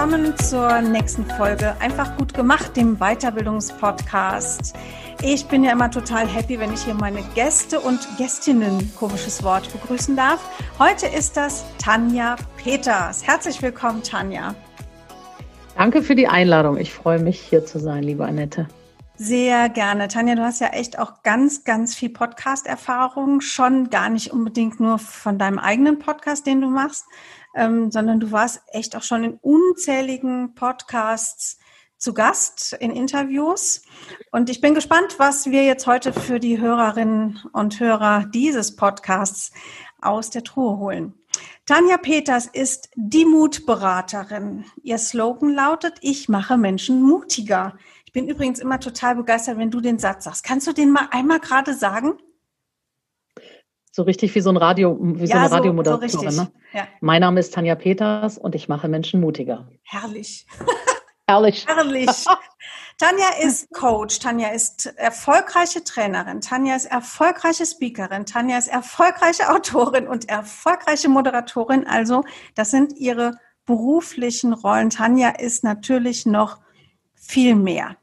Willkommen zur nächsten Folge. Einfach gut gemacht, dem Weiterbildungspodcast. Ich bin ja immer total happy, wenn ich hier meine Gäste und Gästinnen, komisches Wort, begrüßen darf. Heute ist das Tanja Peters. Herzlich willkommen, Tanja. Danke für die Einladung. Ich freue mich, hier zu sein, liebe Annette. Sehr gerne. Tanja, du hast ja echt auch ganz, ganz viel Podcast-Erfahrung, schon gar nicht unbedingt nur von deinem eigenen Podcast, den du machst, ähm, sondern du warst echt auch schon in unzähligen Podcasts zu Gast in Interviews. Und ich bin gespannt, was wir jetzt heute für die Hörerinnen und Hörer dieses Podcasts aus der Truhe holen. Tanja Peters ist die Mutberaterin. Ihr Slogan lautet, ich mache Menschen mutiger. Ich bin übrigens immer total begeistert, wenn du den Satz sagst. Kannst du den mal einmal gerade sagen? So richtig wie so ein Radio, wie ja, so eine Radiomoderatorin. So, so ne? ja. Mein Name ist Tanja Peters und ich mache Menschen mutiger. Herrlich. Herrlich. Herrlich. Tanja ist Coach, Tanja ist erfolgreiche Trainerin, Tanja ist erfolgreiche Speakerin, Tanja ist erfolgreiche Autorin und erfolgreiche Moderatorin. Also, das sind ihre beruflichen Rollen. Tanja ist natürlich noch viel mehr.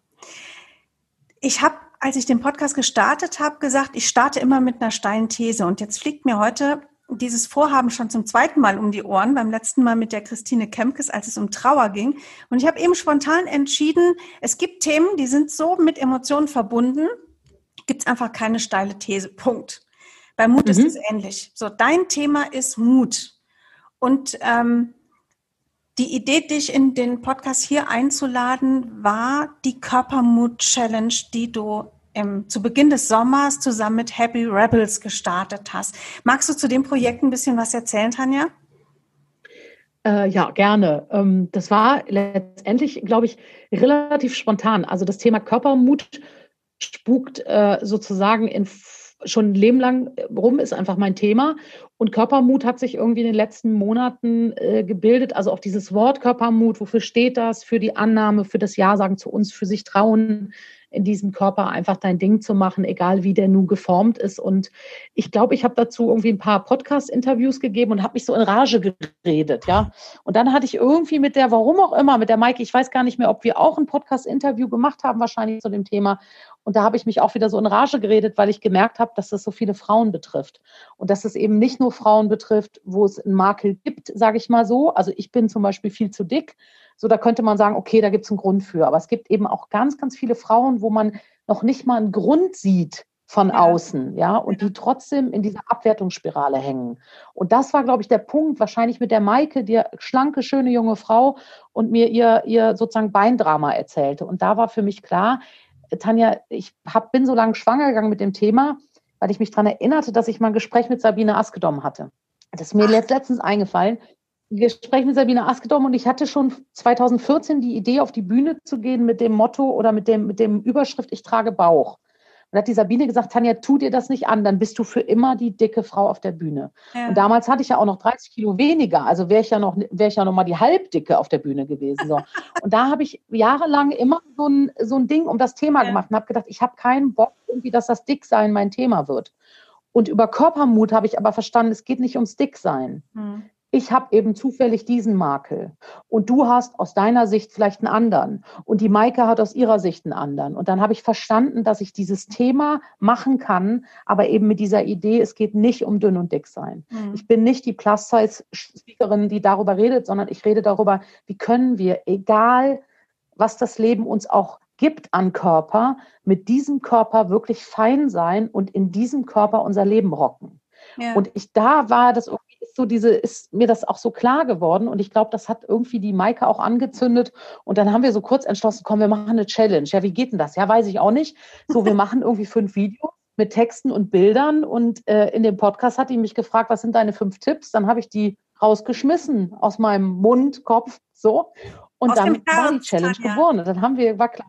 Ich habe als ich den Podcast gestartet habe, gesagt, ich starte immer mit einer steilen These. Und jetzt fliegt mir heute dieses Vorhaben schon zum zweiten Mal um die Ohren, beim letzten Mal mit der Christine Kemkes, als es um Trauer ging. Und ich habe eben spontan entschieden, es gibt Themen, die sind so mit Emotionen verbunden, gibt es einfach keine steile These. Punkt. Bei Mut mhm. ist es ähnlich. So, dein Thema ist Mut. Und ähm, die Idee, dich in den Podcast hier einzuladen, war die Körpermut-Challenge, die du im, zu Beginn des Sommers zusammen mit Happy Rebels gestartet hast. Magst du zu dem Projekt ein bisschen was erzählen, Tanja? Äh, ja, gerne. Ähm, das war letztendlich, glaube ich, relativ spontan. Also das Thema Körpermut spukt äh, sozusagen in schon ein Leben lang rum, ist einfach mein Thema. Und Körpermut hat sich irgendwie in den letzten Monaten äh, gebildet. Also auch dieses Wort Körpermut, wofür steht das? Für die Annahme, für das Ja sagen zu uns, für sich trauen, in diesem Körper einfach dein Ding zu machen, egal wie der nun geformt ist. Und ich glaube, ich habe dazu irgendwie ein paar Podcast-Interviews gegeben und habe mich so in Rage geredet, ja. Und dann hatte ich irgendwie mit der, warum auch immer, mit der Maike, ich weiß gar nicht mehr, ob wir auch ein Podcast-Interview gemacht haben, wahrscheinlich zu dem Thema. Und da habe ich mich auch wieder so in Rage geredet, weil ich gemerkt habe, dass das so viele Frauen betrifft. Und dass es eben nicht nur Frauen betrifft, wo es einen Makel gibt, sage ich mal so. Also ich bin zum Beispiel viel zu dick. So, da könnte man sagen, okay, da gibt es einen Grund für. Aber es gibt eben auch ganz, ganz viele Frauen, wo man noch nicht mal einen Grund sieht von ja. außen, ja, und die trotzdem in dieser Abwertungsspirale hängen. Und das war, glaube ich, der Punkt, wahrscheinlich mit der Maike, die schlanke, schöne junge Frau und mir ihr, ihr sozusagen Beindrama erzählte. Und da war für mich klar, Tanja, ich hab, bin so lange schwanger gegangen mit dem Thema, weil ich mich daran erinnerte, dass ich mal ein Gespräch mit Sabine Askedom hatte. Das ist mir jetzt letztens eingefallen. Ein Gespräch mit Sabine Askedom und ich hatte schon 2014 die Idee, auf die Bühne zu gehen mit dem Motto oder mit dem, mit dem Überschrift, ich trage Bauch. Und hat die Sabine gesagt, Tanja, tu dir das nicht an, dann bist du für immer die dicke Frau auf der Bühne. Ja. Und damals hatte ich ja auch noch 30 Kilo weniger, also wäre ich ja noch, wäre ich ja noch mal die Halbdicke auf der Bühne gewesen. So. und da habe ich jahrelang immer so ein, so ein Ding um das Thema ja. gemacht und habe gedacht, ich habe keinen Bock irgendwie, dass das Dicksein mein Thema wird. Und über Körpermut habe ich aber verstanden, es geht nicht ums Dicksein. Hm ich habe eben zufällig diesen Makel und du hast aus deiner Sicht vielleicht einen anderen und die Maike hat aus ihrer Sicht einen anderen. Und dann habe ich verstanden, dass ich dieses Thema machen kann, aber eben mit dieser Idee, es geht nicht um dünn und dick sein. Mhm. Ich bin nicht die Plus-Size-Speakerin, die darüber redet, sondern ich rede darüber, wie können wir, egal was das Leben uns auch gibt an Körper, mit diesem Körper wirklich fein sein und in diesem Körper unser Leben rocken. Ja. Und ich da war das irgendwie so diese, ist mir das auch so klar geworden und ich glaube, das hat irgendwie die Maike auch angezündet und dann haben wir so kurz entschlossen, komm, wir machen eine Challenge. Ja, wie geht denn das? Ja, weiß ich auch nicht. So, wir machen irgendwie fünf Videos mit Texten und Bildern und äh, in dem Podcast hat die mich gefragt, was sind deine fünf Tipps? Dann habe ich die rausgeschmissen aus meinem Mund, Kopf, so. Und aus dann war die Challenge geboren. Und dann haben wir, war klar,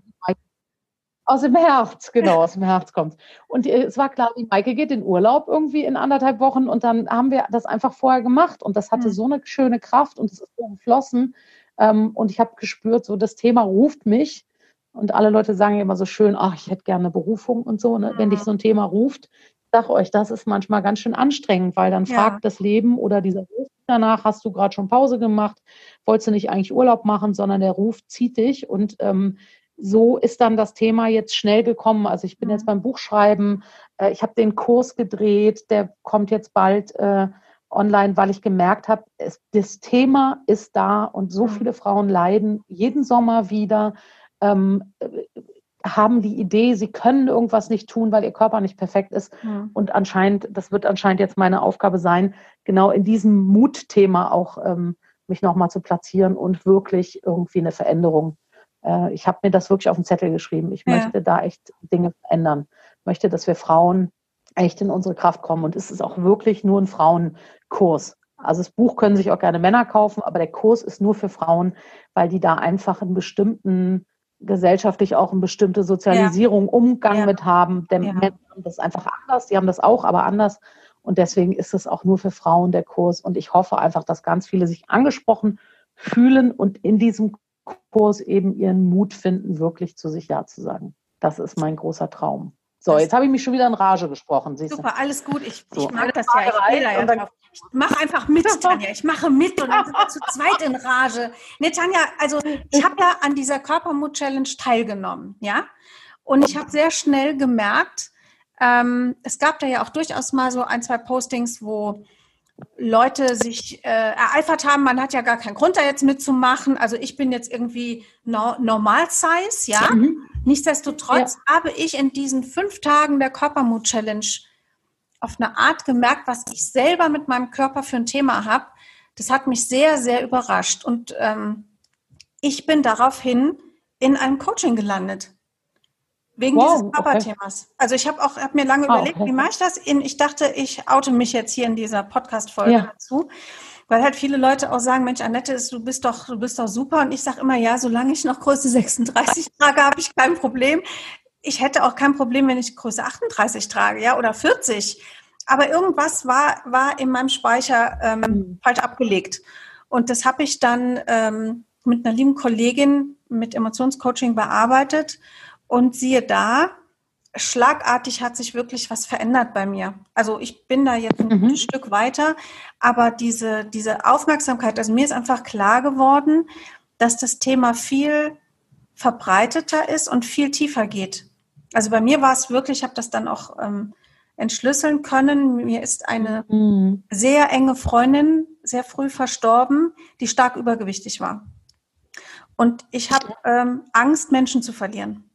aus dem Herz, genau, aus dem Herz kommt. Und es war klar, die Maike geht in Urlaub irgendwie in anderthalb Wochen und dann haben wir das einfach vorher gemacht und das hatte mhm. so eine schöne Kraft und es ist so geflossen. Ähm, und ich habe gespürt, so das Thema ruft mich. Und alle Leute sagen immer so schön, ach, ich hätte gerne eine Berufung und so. Ne? Wenn dich so ein Thema ruft, sag euch, das ist manchmal ganz schön anstrengend, weil dann ja. fragt das Leben oder dieser Ruf danach, hast du gerade schon Pause gemacht, wolltest du nicht eigentlich Urlaub machen, sondern der Ruf zieht dich und ähm, so ist dann das Thema jetzt schnell gekommen. Also ich bin jetzt mhm. beim Buchschreiben, äh, ich habe den Kurs gedreht, der kommt jetzt bald äh, online, weil ich gemerkt habe, das Thema ist da und so mhm. viele Frauen leiden jeden Sommer wieder. Ähm, haben die Idee, sie können irgendwas nicht tun, weil ihr Körper nicht perfekt ist. Ja. Und anscheinend, das wird anscheinend jetzt meine Aufgabe sein, genau in diesem Mutthema auch ähm, mich nochmal zu platzieren und wirklich irgendwie eine Veränderung. Äh, ich habe mir das wirklich auf den Zettel geschrieben. Ich ja. möchte da echt Dinge verändern. Ich möchte, dass wir Frauen echt in unsere Kraft kommen. Und es ist auch wirklich nur ein Frauenkurs. Also das Buch können sich auch gerne Männer kaufen, aber der Kurs ist nur für Frauen, weil die da einfach einen bestimmten gesellschaftlich auch eine bestimmte Sozialisierung, ja. Umgang ja. mit haben. Denn ja. Männer haben das einfach anders, die haben das auch, aber anders. Und deswegen ist es auch nur für Frauen der Kurs. Und ich hoffe einfach, dass ganz viele sich angesprochen fühlen und in diesem Kurs eben ihren Mut finden, wirklich zu sich Ja zu sagen. Das ist mein großer Traum. So, jetzt habe ich mich schon wieder in Rage gesprochen. Super, alles gut. Ich, so, ich mag das ja. Ich, ja ich mache einfach mit, Tanja. Ich mache mit und dann sind wir zu zweit in Rage. Nee, Tanja, also ich habe ja an dieser Körpermut-Challenge teilgenommen, ja. Und ich habe sehr schnell gemerkt, ähm, es gab da ja auch durchaus mal so ein, zwei Postings, wo Leute sich äh, ereifert haben, man hat ja gar keinen Grund, da jetzt mitzumachen. Also ich bin jetzt irgendwie no Normal-Size, ja. Mhm. Nichtsdestotrotz ja. habe ich in diesen fünf Tagen der Körpermut-Challenge auf eine Art gemerkt, was ich selber mit meinem Körper für ein Thema habe. Das hat mich sehr, sehr überrascht. Und ähm, ich bin daraufhin in einem Coaching gelandet. Wegen wow, dieses Papa-Themas. Okay. Also ich habe auch hab mir lange ah, überlegt, okay. wie mache ich das? Ich dachte, ich oute mich jetzt hier in dieser Podcast-Folge ja. dazu. Weil halt viele Leute auch sagen, Mensch, Annette, du bist doch, du bist doch super. Und ich sage immer, ja, solange ich noch Größe 36 trage, habe ich kein Problem. Ich hätte auch kein Problem, wenn ich Größe 38 trage, ja, oder 40. Aber irgendwas war, war in meinem Speicher ähm, mhm. falsch abgelegt. Und das habe ich dann ähm, mit einer lieben Kollegin mit Emotionscoaching bearbeitet und siehe da, schlagartig hat sich wirklich was verändert bei mir. Also ich bin da jetzt ein mhm. Stück weiter, aber diese, diese Aufmerksamkeit, also mir ist einfach klar geworden, dass das Thema viel verbreiteter ist und viel tiefer geht. Also bei mir war es wirklich, ich habe das dann auch ähm, entschlüsseln können. Mir ist eine mhm. sehr enge Freundin sehr früh verstorben, die stark übergewichtig war. Und ich habe ähm, Angst, Menschen zu verlieren.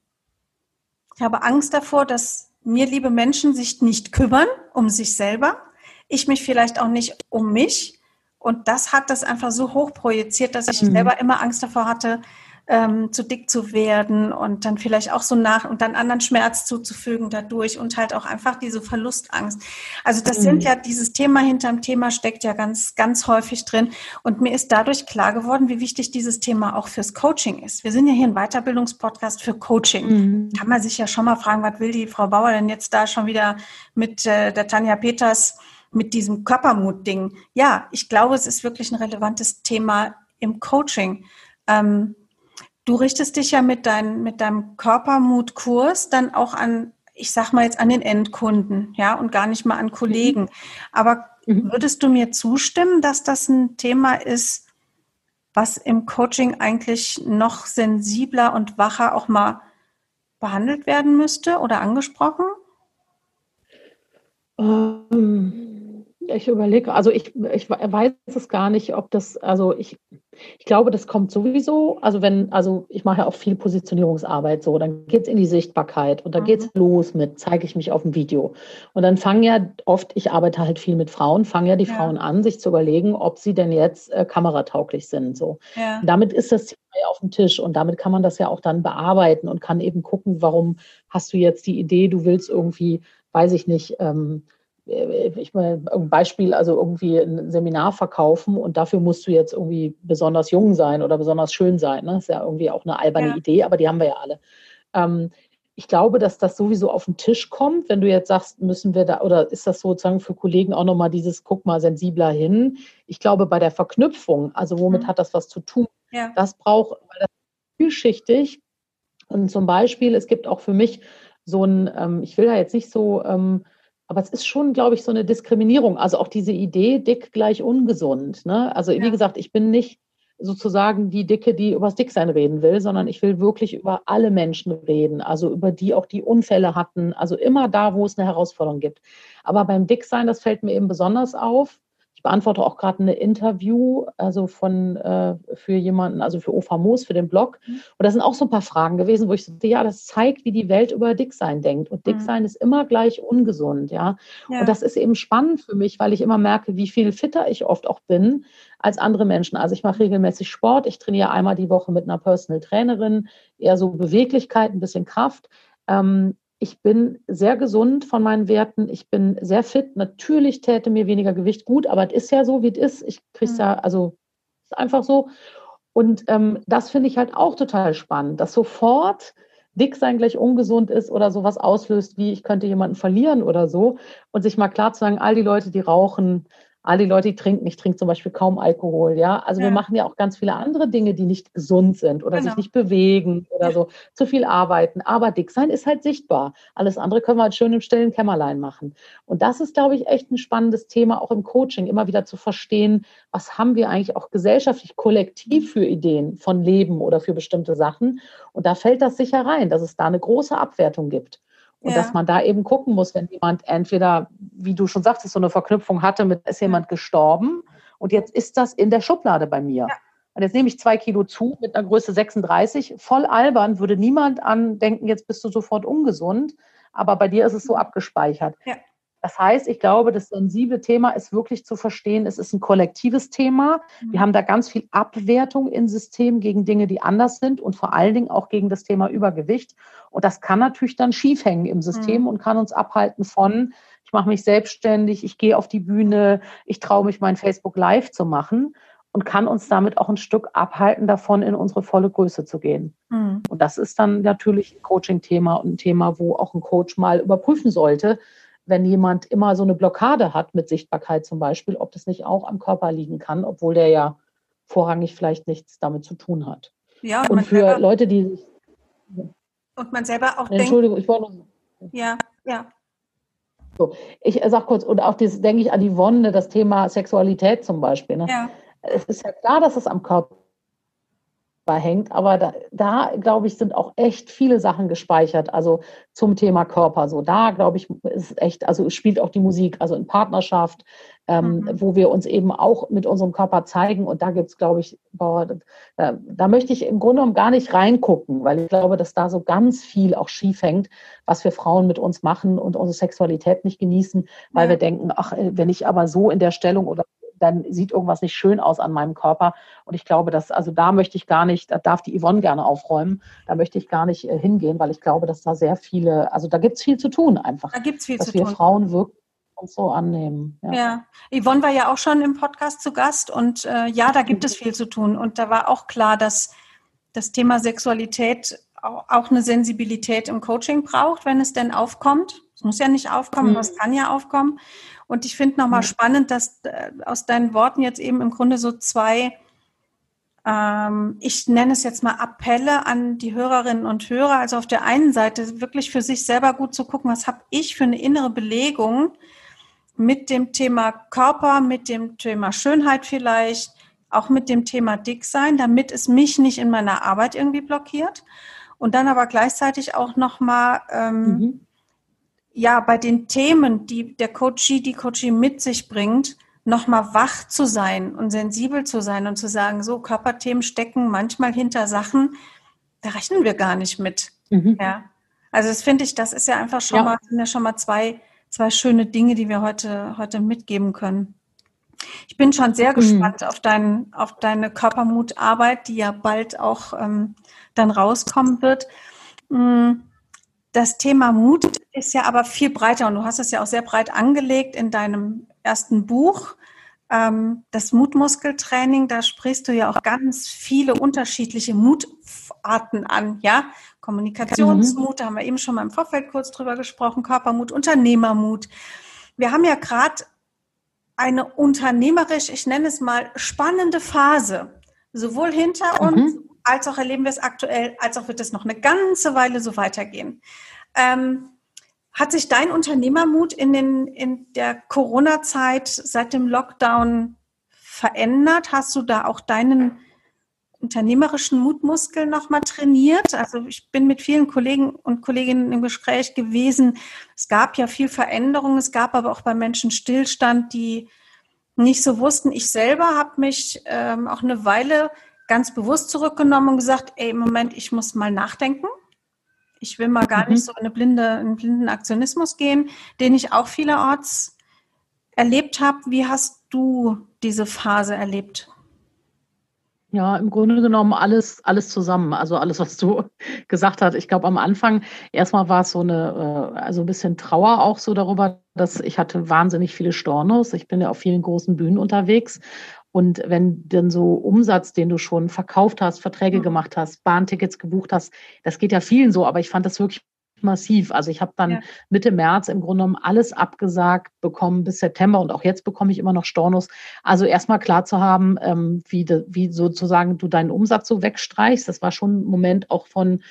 Ich habe Angst davor, dass mir liebe Menschen sich nicht kümmern um sich selber, ich mich vielleicht auch nicht um mich. Und das hat das einfach so hoch projiziert, dass ich mhm. selber immer Angst davor hatte, ähm, zu dick zu werden und dann vielleicht auch so nach und dann anderen Schmerz zuzufügen dadurch und halt auch einfach diese Verlustangst. Also das mhm. sind ja dieses Thema hinterm Thema steckt ja ganz, ganz häufig drin. Und mir ist dadurch klar geworden, wie wichtig dieses Thema auch fürs Coaching ist. Wir sind ja hier ein Weiterbildungspodcast für Coaching. Mhm. Kann man sich ja schon mal fragen, was will die Frau Bauer denn jetzt da schon wieder mit äh, der Tanja Peters mit diesem Körpermut-Ding. Ja, ich glaube, es ist wirklich ein relevantes Thema im Coaching. Ähm, Du richtest dich ja mit, dein, mit deinem Körpermutkurs dann auch an, ich sag mal jetzt an den Endkunden, ja, und gar nicht mal an Kollegen. Mhm. Aber mhm. würdest du mir zustimmen, dass das ein Thema ist, was im Coaching eigentlich noch sensibler und wacher auch mal behandelt werden müsste oder angesprochen? Ähm ich überlege, also ich, ich weiß es gar nicht, ob das, also ich, ich glaube, das kommt sowieso, also wenn, also ich mache ja auch viel Positionierungsarbeit so, dann geht es in die Sichtbarkeit und dann mhm. geht es los mit, zeige ich mich auf dem Video. Und dann fangen ja oft, ich arbeite halt viel mit Frauen, fangen ja die ja. Frauen an, sich zu überlegen, ob sie denn jetzt äh, kameratauglich sind. So. Ja. Damit ist das Thema ja auf dem Tisch und damit kann man das ja auch dann bearbeiten und kann eben gucken, warum hast du jetzt die Idee, du willst irgendwie, weiß ich nicht, ähm, äh, ich meine, ein Beispiel, also irgendwie ein Seminar verkaufen und dafür musst du jetzt irgendwie besonders jung sein oder besonders schön sein. Ne? Das ist ja irgendwie auch eine alberne ja. Idee, aber die haben wir ja alle. Ähm, ich glaube, dass das sowieso auf den Tisch kommt, wenn du jetzt sagst, müssen wir da, oder ist das sozusagen für Kollegen auch nochmal dieses, guck mal, sensibler hin. Ich glaube, bei der Verknüpfung, also womit mhm. hat das was zu tun? Ja. Das braucht, weil das ist vielschichtig. Und zum Beispiel, es gibt auch für mich so ein, ähm, ich will da jetzt nicht so, ähm, aber es ist schon, glaube ich, so eine Diskriminierung. Also auch diese Idee, dick gleich ungesund. Ne? Also ja. wie gesagt, ich bin nicht sozusagen die Dicke, die übers Dicksein reden will, sondern ich will wirklich über alle Menschen reden, also über die auch die Unfälle hatten, also immer da, wo es eine Herausforderung gibt. Aber beim Dicksein, das fällt mir eben besonders auf, ich beantworte auch gerade ein Interview, also von äh, für jemanden, also für OFAMOS, für den Blog. Mhm. Und da sind auch so ein paar Fragen gewesen, wo ich so, ja, das zeigt, wie die Welt über Dicksein denkt. Und Dicksein mhm. ist immer gleich ungesund, ja? ja. Und das ist eben spannend für mich, weil ich immer merke, wie viel fitter ich oft auch bin als andere Menschen. Also ich mache regelmäßig Sport, ich trainiere einmal die Woche mit einer Personal Trainerin, eher so Beweglichkeit, ein bisschen Kraft. Ähm, ich bin sehr gesund von meinen Werten, ich bin sehr fit. Natürlich täte mir weniger Gewicht gut, aber es ist ja so, wie es ist. Ich kriege es ja, mhm. also ist einfach so. Und ähm, das finde ich halt auch total spannend, dass sofort dick sein gleich ungesund ist oder sowas auslöst, wie ich könnte jemanden verlieren oder so. Und sich mal klar zu sagen, all die Leute, die rauchen, all die Leute, die trinken, ich trinke zum Beispiel kaum Alkohol, ja. Also ja. wir machen ja auch ganz viele andere Dinge, die nicht gesund sind oder genau. sich nicht bewegen oder ja. so, zu viel arbeiten. Aber dick sein ist halt sichtbar. Alles andere können wir halt schön im stillen Kämmerlein machen. Und das ist, glaube ich, echt ein spannendes Thema, auch im Coaching, immer wieder zu verstehen, was haben wir eigentlich auch gesellschaftlich, kollektiv für Ideen von Leben oder für bestimmte Sachen. Und da fällt das sicher rein, dass es da eine große Abwertung gibt. Und ja. dass man da eben gucken muss, wenn jemand entweder, wie du schon sagtest, so eine Verknüpfung hatte mit, ist jemand gestorben und jetzt ist das in der Schublade bei mir. Ja. Und jetzt nehme ich zwei Kilo zu mit einer Größe 36, voll albern, würde niemand an denken, jetzt bist du sofort ungesund. Aber bei dir ist es so abgespeichert. Ja. Das heißt, ich glaube, das sensible Thema ist wirklich zu verstehen, es ist ein kollektives Thema. Wir mhm. haben da ganz viel Abwertung im System gegen Dinge, die anders sind und vor allen Dingen auch gegen das Thema Übergewicht. Und das kann natürlich dann schief hängen im System mhm. und kann uns abhalten von, ich mache mich selbstständig, ich gehe auf die Bühne, ich traue mich, mein Facebook Live zu machen und kann uns damit auch ein Stück abhalten davon, in unsere volle Größe zu gehen. Mhm. Und das ist dann natürlich ein Coaching-Thema und ein Thema, wo auch ein Coach mal überprüfen sollte, wenn jemand immer so eine Blockade hat mit Sichtbarkeit zum Beispiel, ob das nicht auch am Körper liegen kann, obwohl der ja vorrangig vielleicht nichts damit zu tun hat. Ja, und, und für selber, Leute, die sich. Und man selber auch Entschuldigung, denkt, ich wollte. Ja, ja. So, ich sag kurz, und auch das denke ich an die Wonne, das Thema Sexualität zum Beispiel. Ne? Ja. Es ist ja klar, dass es am Körper hängt. Aber da, da, glaube ich, sind auch echt viele Sachen gespeichert, also zum Thema Körper. So da, glaube ich, ist echt, also spielt auch die Musik, also in Partnerschaft, ähm, mhm. wo wir uns eben auch mit unserem Körper zeigen. Und da gibt es, glaube ich, boah, da, da, möchte ich im Grunde genommen gar nicht reingucken, weil ich glaube, dass da so ganz viel auch schief hängt, was wir Frauen mit uns machen und unsere Sexualität nicht genießen, weil ja. wir denken, ach, wenn ich aber so in der Stellung oder dann sieht irgendwas nicht schön aus an meinem Körper. Und ich glaube, dass, also da möchte ich gar nicht, da darf die Yvonne gerne aufräumen, da möchte ich gar nicht äh, hingehen, weil ich glaube, dass da sehr viele, also da gibt es viel zu tun einfach. Da gibt es viel zu tun. Dass wir Frauen wirklich uns so annehmen. Ja. ja. Yvonne war ja auch schon im Podcast zu Gast und äh, ja, da gibt es viel zu tun. Und da war auch klar, dass das Thema Sexualität auch eine Sensibilität im Coaching braucht, wenn es denn aufkommt. Es muss ja nicht aufkommen, mhm. es kann ja aufkommen. Und ich finde nochmal mhm. spannend, dass äh, aus deinen Worten jetzt eben im Grunde so zwei, ähm, ich nenne es jetzt mal Appelle an die Hörerinnen und Hörer. Also auf der einen Seite wirklich für sich selber gut zu gucken, was habe ich für eine innere Belegung mit dem Thema Körper, mit dem Thema Schönheit vielleicht, auch mit dem Thema Dicksein, damit es mich nicht in meiner Arbeit irgendwie blockiert. Und dann aber gleichzeitig auch nochmal ähm, mhm ja bei den Themen, die der Coachie, die Coachie mit sich bringt, nochmal wach zu sein und sensibel zu sein und zu sagen, so Körperthemen stecken manchmal hinter Sachen, da rechnen wir gar nicht mit. Mhm. Ja. Also das finde ich, das ist ja einfach schon ja. mal, sind ja schon mal zwei, zwei schöne Dinge, die wir heute, heute mitgeben können. Ich bin schon sehr mhm. gespannt auf, dein, auf deine Körpermutarbeit, die ja bald auch ähm, dann rauskommen wird. Mhm Das Thema Mut ist ja aber viel breiter und du hast es ja auch sehr breit angelegt in deinem ersten Buch. Ähm, das Mutmuskeltraining, da sprichst du ja auch ganz viele unterschiedliche Mutarten an, ja? Kommunikationsmut, da haben wir eben schon mal im Vorfeld kurz drüber gesprochen, Körpermut, Unternehmermut. Wir haben ja gerade eine unternehmerisch, ich nenne es mal, spannende Phase, sowohl hinter mhm. uns als auch erleben wir es aktuell, als auch wird es noch eine ganze Weile so weitergehen. Ähm, hat sich dein Unternehmermut in, den, in der Corona-Zeit seit dem Lockdown verändert? Hast du da auch deinen unternehmerischen Mutmuskel nochmal trainiert? Also ich bin mit vielen Kollegen und Kolleginnen im Gespräch gewesen. Es gab ja viel Veränderung, es gab aber auch bei Menschen Stillstand, die nicht so wussten. Ich selber habe mich ähm, auch eine Weile ganz bewusst zurückgenommen und gesagt, ey, Moment, ich muss mal nachdenken. Ich will mal gar mhm. nicht so in, eine blinde, in einen blinden Aktionismus gehen, den ich auch vielerorts erlebt habe. Wie hast du diese Phase erlebt? Ja, im Grunde genommen alles, alles zusammen. Also alles, was du gesagt hast. Ich glaube, am Anfang erstmal war es so eine, äh, also ein bisschen Trauer auch so darüber, dass ich hatte wahnsinnig viele Stornos. Ich bin ja auf vielen großen Bühnen unterwegs und wenn dann so Umsatz, den du schon verkauft hast, Verträge mhm. gemacht hast, Bahntickets gebucht hast, das geht ja vielen so, aber ich fand das wirklich massiv. Also ich habe dann ja. Mitte März im Grunde genommen alles abgesagt bekommen bis September und auch jetzt bekomme ich immer noch Stornos. Also erstmal klar zu haben, ähm, wie, de, wie sozusagen du deinen Umsatz so wegstreichst, das war schon ein Moment auch von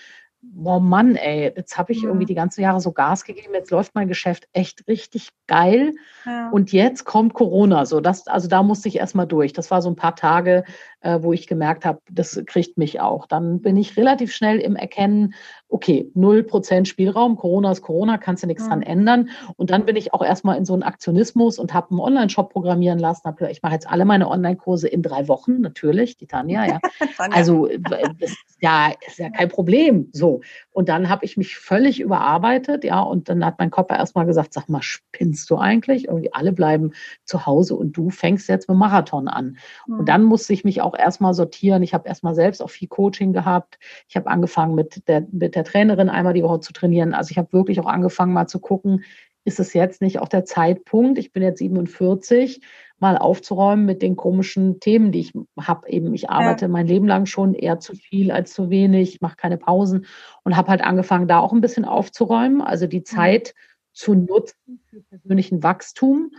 boah Mann, ey, jetzt habe ich irgendwie die ganzen Jahre so Gas gegeben, jetzt läuft mein Geschäft echt richtig geil. Ja. Und jetzt kommt Corona. So, das, also da musste ich erstmal durch. Das war so ein paar Tage, äh, wo ich gemerkt habe, das kriegt mich auch. Dann bin ich relativ schnell im Erkennen, okay, null Prozent Spielraum, Corona ist Corona, kannst du nichts mhm. dran ändern. Und dann bin ich auch erstmal in so einen Aktionismus und habe einen Online-Shop programmieren lassen. Hab gesagt, ich mache jetzt alle meine Online-Kurse in drei Wochen, natürlich, die Tanja, ja. also das ist ja, ist ja kein Problem. So. Und dann habe ich mich völlig überarbeitet, ja, und dann hat mein Körper erstmal gesagt, sag mal, spinnst du eigentlich? Irgendwie alle bleiben zu Hause und du fängst jetzt mit Marathon an. Mhm. Und dann musste ich mich auch erstmal sortieren. Ich habe erstmal selbst auch viel Coaching gehabt. Ich habe angefangen mit der, mit der Trainerin einmal die Woche zu trainieren. Also ich habe wirklich auch angefangen mal zu gucken, ist es jetzt nicht auch der Zeitpunkt? Ich bin jetzt 47, mal aufzuräumen mit den komischen Themen, die ich habe. Eben, ich arbeite ja. mein Leben lang schon eher zu viel als zu wenig, mache keine Pausen und habe halt angefangen, da auch ein bisschen aufzuräumen, also die mhm. Zeit zu nutzen für persönlichen Wachstum.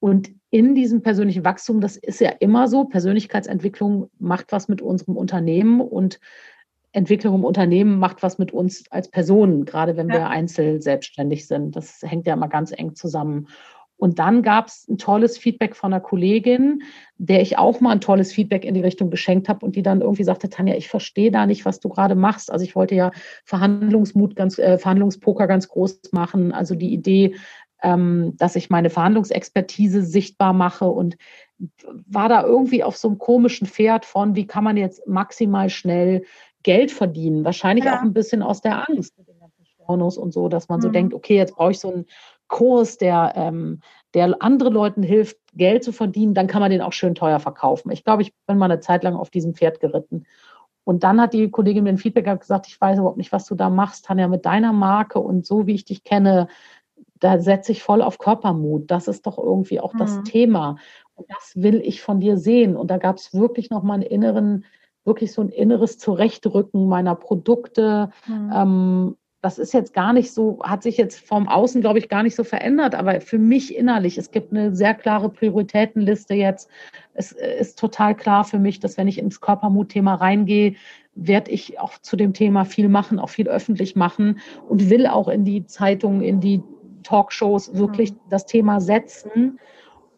Und in diesem persönlichen Wachstum, das ist ja immer so, Persönlichkeitsentwicklung macht was mit unserem Unternehmen und Entwicklung im Unternehmen macht was mit uns als Personen, gerade wenn ja. wir einzeln selbstständig sind. Das hängt ja immer ganz eng zusammen. Und dann gab es ein tolles Feedback von einer Kollegin, der ich auch mal ein tolles Feedback in die Richtung geschenkt habe und die dann irgendwie sagte, Tanja, ich verstehe da nicht, was du gerade machst. Also ich wollte ja Verhandlungsmut ganz, äh, Verhandlungspoker ganz groß machen. Also die Idee, dass ich meine Verhandlungsexpertise sichtbar mache und war da irgendwie auf so einem komischen Pferd von, wie kann man jetzt maximal schnell Geld verdienen? Wahrscheinlich ja. auch ein bisschen aus der Angst mit den ganzen Stornos und so, dass man mhm. so denkt, okay, jetzt brauche ich so einen Kurs, der, ähm, der anderen Leuten hilft, Geld zu verdienen, dann kann man den auch schön teuer verkaufen. Ich glaube, ich bin mal eine Zeit lang auf diesem Pferd geritten. Und dann hat die Kollegin mir ein Feedback gesagt, ich weiß überhaupt nicht, was du da machst, Tanja, mit deiner Marke und so, wie ich dich kenne, da setze ich voll auf Körpermut. Das ist doch irgendwie auch mhm. das Thema. Und das will ich von dir sehen. Und da gab es wirklich noch mal einen inneren, wirklich so ein inneres Zurechtrücken meiner Produkte, mhm. ähm, das ist jetzt gar nicht so, hat sich jetzt vom Außen, glaube ich, gar nicht so verändert, aber für mich innerlich, es gibt eine sehr klare Prioritätenliste jetzt. Es ist total klar für mich, dass wenn ich ins Körpermut-Thema reingehe, werde ich auch zu dem Thema viel machen, auch viel öffentlich machen und will auch in die Zeitungen, in die Talkshows wirklich mhm. das Thema setzen.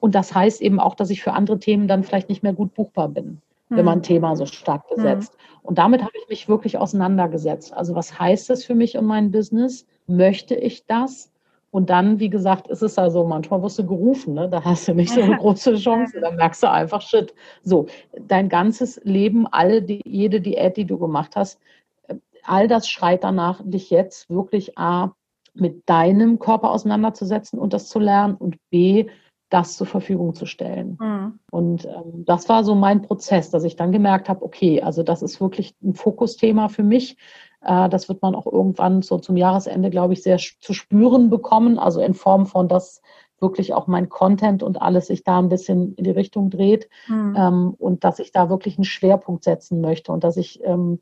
Und das heißt eben auch, dass ich für andere Themen dann vielleicht nicht mehr gut buchbar bin wenn man ein hm. Thema so stark hm. besetzt. Mhm. Und damit habe ich mich wirklich auseinandergesetzt. Also was heißt das für mich und mein Business? Möchte ich das? Und dann, wie gesagt, ist es ja so, manchmal wirst du gerufen, ne? da hast du nicht so eine große Chance, da merkst du einfach, shit. So, dein ganzes Leben, alle, die, jede Diät, die du gemacht hast, äh, all das schreit danach, dich jetzt wirklich A, mit deinem Körper auseinanderzusetzen und das zu lernen und B, das zur Verfügung zu stellen. Mhm. Und ähm, das war so mein Prozess, dass ich dann gemerkt habe, okay, also das ist wirklich ein Fokusthema für mich. Äh, das wird man auch irgendwann so zum Jahresende, glaube ich, sehr zu spüren bekommen. Also in Form von, dass wirklich auch mein Content und alles sich da ein bisschen in die Richtung dreht mhm. ähm, und dass ich da wirklich einen Schwerpunkt setzen möchte und dass ich ähm,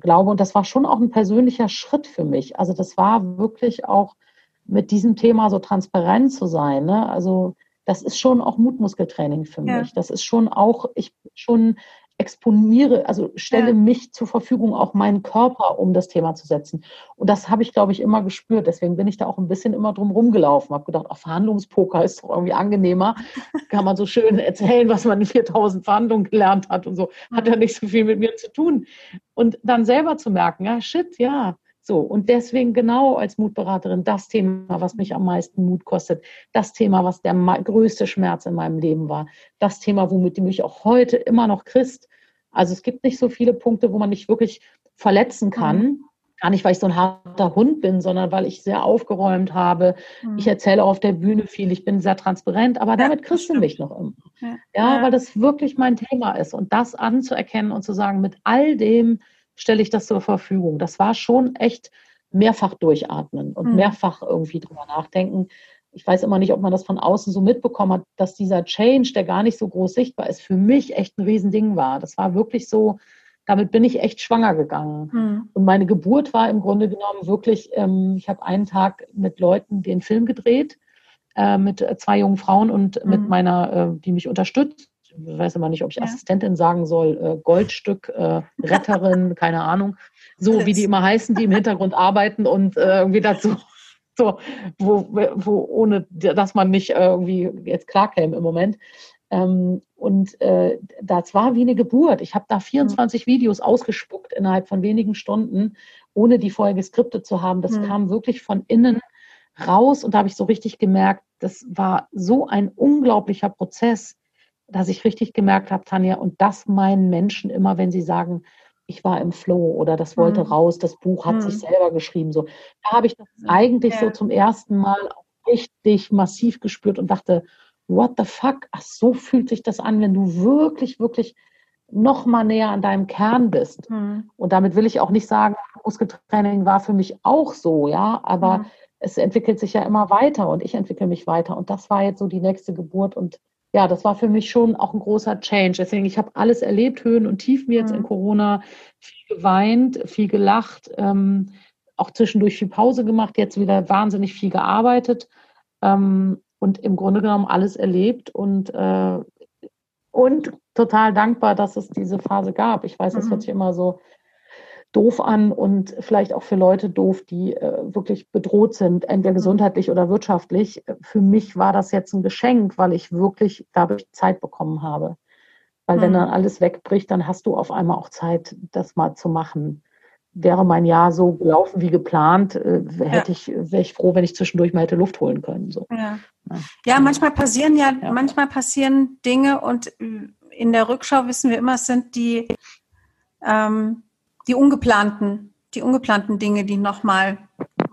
glaube, und das war schon auch ein persönlicher Schritt für mich. Also das war wirklich auch mit diesem Thema so transparent zu sein. Ne? Also das ist schon auch Mutmuskeltraining für mich. Ja. Das ist schon auch, ich schon exponiere, also stelle ja. mich zur Verfügung, auch meinen Körper, um das Thema zu setzen. Und das habe ich, glaube ich, immer gespürt. Deswegen bin ich da auch ein bisschen immer drum rumgelaufen. Habe gedacht, auch Verhandlungspoker ist doch irgendwie angenehmer. Kann man so schön erzählen, was man in 4000 Verhandlungen gelernt hat und so. Hat ja nicht so viel mit mir zu tun. Und dann selber zu merken, ja, shit, ja, so, und deswegen genau als Mutberaterin das Thema, was mich am meisten Mut kostet, das Thema, was der größte Schmerz in meinem Leben war, das Thema, womit du mich auch heute immer noch kriegst. Also es gibt nicht so viele Punkte, wo man nicht wirklich verletzen kann. Mhm. Gar nicht, weil ich so ein harter Hund bin, sondern weil ich sehr aufgeräumt habe. Mhm. Ich erzähle auf der Bühne viel, ich bin sehr transparent, aber damit kriegst du mich noch immer. Ja. ja, weil das wirklich mein Thema ist. Und das anzuerkennen und zu sagen, mit all dem, stelle ich das zur Verfügung. Das war schon echt mehrfach durchatmen und mhm. mehrfach irgendwie drüber nachdenken. Ich weiß immer nicht, ob man das von außen so mitbekommen hat, dass dieser Change, der gar nicht so groß sichtbar ist, für mich echt ein Riesending war. Das war wirklich so, damit bin ich echt schwanger gegangen. Mhm. Und meine Geburt war im Grunde genommen wirklich, ähm, ich habe einen Tag mit Leuten den Film gedreht, äh, mit zwei jungen Frauen und mhm. mit meiner, äh, die mich unterstützt ich weiß immer nicht, ob ich ja. Assistentin sagen soll, äh, Goldstück, äh, Retterin, keine Ahnung. So Alles. wie die immer heißen, die im Hintergrund arbeiten und äh, irgendwie dazu, so, wo, wo ohne dass man nicht irgendwie jetzt klarkäme im Moment. Ähm, und äh, das war wie eine Geburt. Ich habe da 24 mhm. Videos ausgespuckt innerhalb von wenigen Stunden, ohne die vorher geskriptet zu haben. Das mhm. kam wirklich von innen raus und da habe ich so richtig gemerkt, das war so ein unglaublicher Prozess, dass ich richtig gemerkt habe, Tanja, und das meinen Menschen immer, wenn sie sagen, ich war im Flow oder das wollte mhm. raus, das Buch hat mhm. sich selber geschrieben. So, da habe ich das eigentlich ja. so zum ersten Mal richtig massiv gespürt und dachte, what the fuck? Ach, so fühlt sich das an, wenn du wirklich, wirklich noch mal näher an deinem Kern bist. Mhm. Und damit will ich auch nicht sagen, Muskeltraining war für mich auch so, ja, aber mhm. es entwickelt sich ja immer weiter und ich entwickle mich weiter. Und das war jetzt so die nächste Geburt und ja, das war für mich schon auch ein großer Change. Deswegen, ich habe alles erlebt, Höhen und Tiefen jetzt mhm. in Corona, viel geweint, viel gelacht, ähm, auch zwischendurch viel Pause gemacht, jetzt wieder wahnsinnig viel gearbeitet ähm, und im Grunde genommen alles erlebt und, äh, und total dankbar, dass es diese Phase gab. Ich weiß, es mhm. hört sich immer so doof an und vielleicht auch für Leute doof, die äh, wirklich bedroht sind, entweder mhm. gesundheitlich oder wirtschaftlich. Für mich war das jetzt ein Geschenk, weil ich wirklich dadurch Zeit bekommen habe. Weil mhm. wenn dann alles wegbricht, dann hast du auf einmal auch Zeit, das mal zu machen. Wäre mein Jahr so gelaufen wie geplant, äh, hätte ja. ich, wäre ich froh, wenn ich zwischendurch mal hätte Luft holen können. So. Ja. ja. manchmal passieren ja, ja, manchmal passieren Dinge und in der Rückschau wissen wir immer, es sind die ähm, die ungeplanten, die ungeplanten Dinge, die nochmal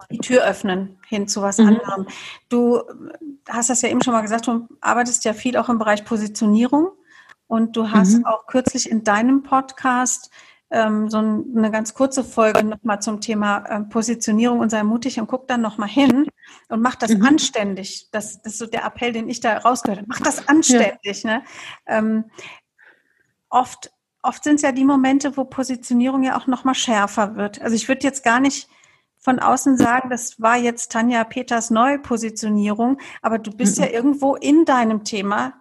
die Tür öffnen hin zu was mhm. anderem. Du hast das ja eben schon mal gesagt, du arbeitest ja viel auch im Bereich Positionierung und du hast mhm. auch kürzlich in deinem Podcast ähm, so eine ganz kurze Folge nochmal zum Thema äh, Positionierung und sei mutig und guck dann nochmal hin und mach das mhm. anständig. Das, das ist so der Appell, den ich da rausgehört habe. Mach das anständig. Ja. Ne? Ähm, oft oft sind es ja die Momente, wo Positionierung ja auch nochmal schärfer wird. Also ich würde jetzt gar nicht von außen sagen, das war jetzt Tanja Peters Neupositionierung, aber du bist mhm. ja irgendwo in deinem Thema